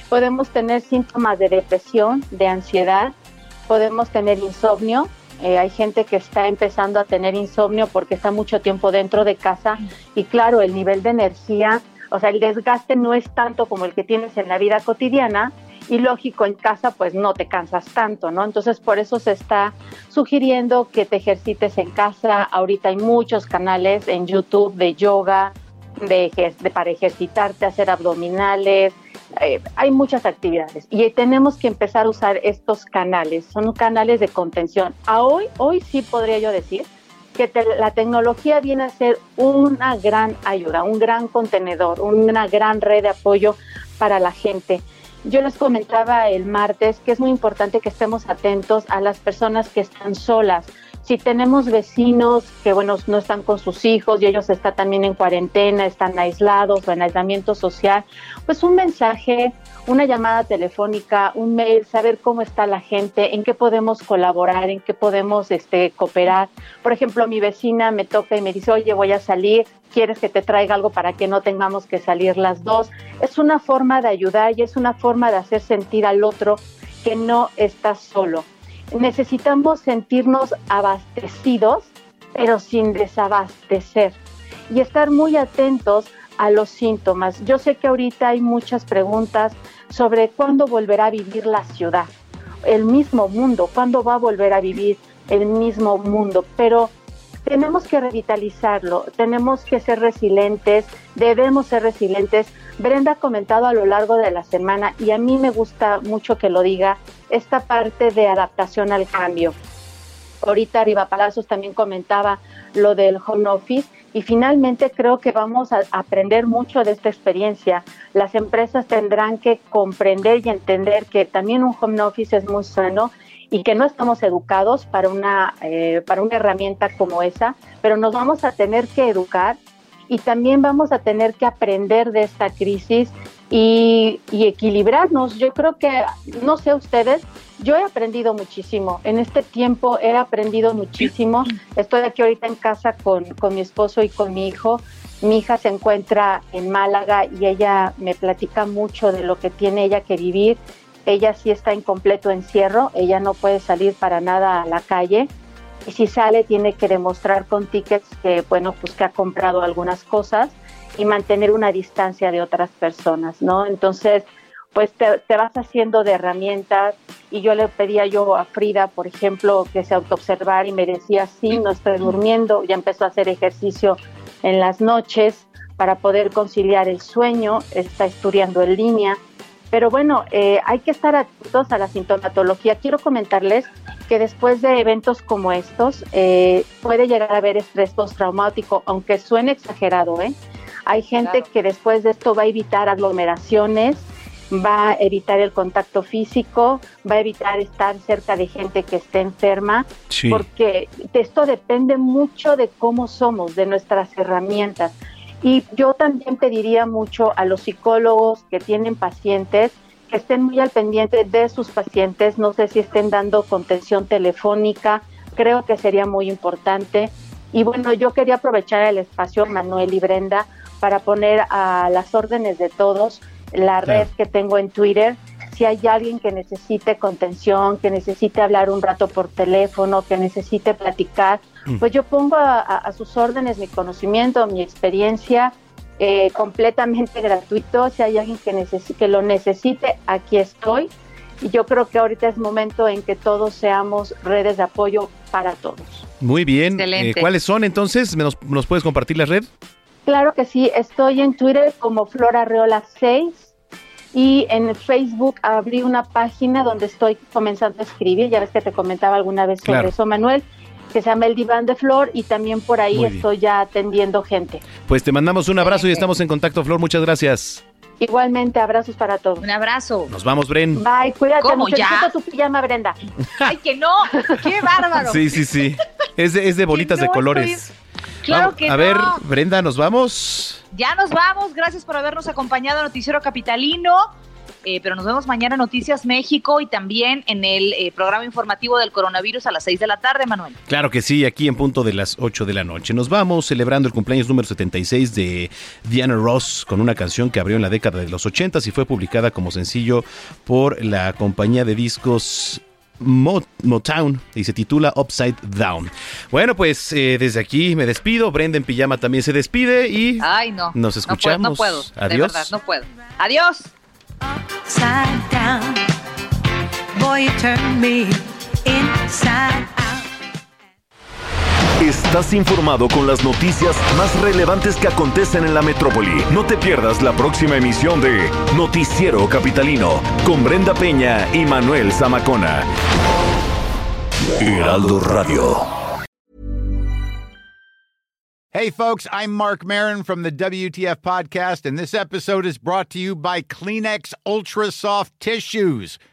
Podemos tener síntomas de depresión, de ansiedad, podemos tener insomnio. Eh, hay gente que está empezando a tener insomnio porque está mucho tiempo dentro de casa y claro, el nivel de energía, o sea, el desgaste no es tanto como el que tienes en la vida cotidiana y lógico, en casa pues no te cansas tanto, ¿no? Entonces por eso se está sugiriendo que te ejercites en casa. Ahorita hay muchos canales en YouTube de yoga, de, de para ejercitarte, hacer abdominales, eh, hay muchas actividades y tenemos que empezar a usar estos canales, son canales de contención. A hoy, hoy sí podría yo decir que la tecnología viene a ser una gran ayuda, un gran contenedor, una gran red de apoyo para la gente. Yo les comentaba el martes que es muy importante que estemos atentos a las personas que están solas, si tenemos vecinos que, bueno, no están con sus hijos y ellos están también en cuarentena, están aislados o en aislamiento social, pues un mensaje, una llamada telefónica, un mail, saber cómo está la gente, en qué podemos colaborar, en qué podemos este, cooperar. Por ejemplo, mi vecina me toca y me dice, oye, voy a salir, ¿quieres que te traiga algo para que no tengamos que salir las dos? Es una forma de ayudar y es una forma de hacer sentir al otro que no está solo necesitamos sentirnos abastecidos, pero sin desabastecer y estar muy atentos a los síntomas. Yo sé que ahorita hay muchas preguntas sobre cuándo volverá a vivir la ciudad, el mismo mundo, cuándo va a volver a vivir el mismo mundo, pero tenemos que revitalizarlo, tenemos que ser resilientes, debemos ser resilientes. Brenda ha comentado a lo largo de la semana y a mí me gusta mucho que lo diga, esta parte de adaptación al cambio. Ahorita Riva Palazos también comentaba lo del home office y finalmente creo que vamos a aprender mucho de esta experiencia. Las empresas tendrán que comprender y entender que también un home office es muy sano y que no estamos educados para una, eh, para una herramienta como esa, pero nos vamos a tener que educar y también vamos a tener que aprender de esta crisis y, equilibrarnos. Yo creo que, no sé ustedes, yo he aprendido muchísimo. En este tiempo he aprendido muchísimo. Estoy aquí ahorita en casa con, con mi esposo y con mi hijo. Mi hija se encuentra en Málaga y ella me platica mucho de lo que tiene ella que vivir. Ella sí está en completo encierro, ella no puede salir para nada a la calle y si sale tiene que demostrar con tickets que, bueno, pues que ha comprado algunas cosas y mantener una distancia de otras personas, ¿no? Entonces, pues te, vas haciendo de herramientas. Y yo le pedía yo a Frida, por ejemplo, que se autoobservara y me decía, sí, no estoy durmiendo, ya empezó a hacer ejercicio en las noches para poder conciliar el sueño, está estudiando en línea, pero bueno, eh, hay que estar atentos a la sintomatología. Quiero comentarles que después de eventos como estos eh, puede llegar a haber estrés postraumático, aunque suene exagerado, ¿eh? Hay gente que después de esto va a evitar aglomeraciones, va a evitar el contacto físico, va a evitar estar cerca de gente que esté enferma, porque esto depende mucho de cómo somos, de nuestras herramientas. Y yo también pediría mucho a los psicólogos que tienen pacientes que estén muy al pendiente de sus pacientes, no sé si estén dando contención telefónica, creo que sería muy importante. Y bueno, yo quería aprovechar el espacio, Manuel y Brenda, para poner a las órdenes de todos la red que tengo en Twitter. Si hay alguien que necesite contención, que necesite hablar un rato por teléfono, que necesite platicar, Mm. pues yo pongo a, a- a sus órdenes mi conocimiento, mi experiencia, eh, completamente gratuito. Si hay alguien que, lo necesite, aquí estoy. Y yo creo que ahorita es momento en que todos seamos redes de apoyo para todos. Muy bien. Excelente. Eh, ¿Cuáles son entonces? ¿Me ¿Nos, nos puedes compartir la red? Claro que sí, estoy en Twitter como Flora Reola 6 y en Facebook abrí una página donde estoy comenzando a escribir, ya ves que te comentaba alguna vez sobre Claro. eso, Manuel, que se llama El Diván de Flor y también por ahí estoy ya atendiendo gente. Pues te mandamos un abrazo y estamos en contacto, Flor. Muchas gracias. Igualmente, abrazos para todos. Un abrazo. Nos vamos, Bren. Bye, cuídate ¿Cómo, mucho. ya? Tu pijama, Brenda. ¡Ay, que no! ¡Qué bárbaro! Sí, sí, sí. Es de, es de bolitas de colores. Claro Vamos- que A ver. Brenda, ¿nos vamos? Ya nos vamos. Gracias por habernos acompañado en Noticiero Capitalino. Eh, pero nos vemos mañana en Noticias México y también en el eh, programa informativo del coronavirus a las 6 de la tarde, Manuel. Claro que sí, aquí en punto de las 8 de la noche. Nos vamos celebrando el cumpleaños número 76 de Diana Ross con una canción que abrió en la década de los 80 y fue publicada como sencillo por la compañía de discos Mo- Motown y se titula Upside Down. Bueno, pues eh, desde aquí me despido. Brenda en pijama también se despide y Ay, no. nos No puedo, No escuchamos. puedo, de Adiós. verdad, no puedo. Adiós. Upside down. Boy, you turn me inside Estás informado con las noticias más relevantes que acontecen en la metrópoli. No te pierdas la próxima emisión de Noticiero Capitalino con Brenda Peña y Manuel Zamacona. Heraldo Radio. Hey, folks, I'm Mark Marin from the WTF Podcast, and this episode is brought to you by Kleenex Ultra Soft Tissues,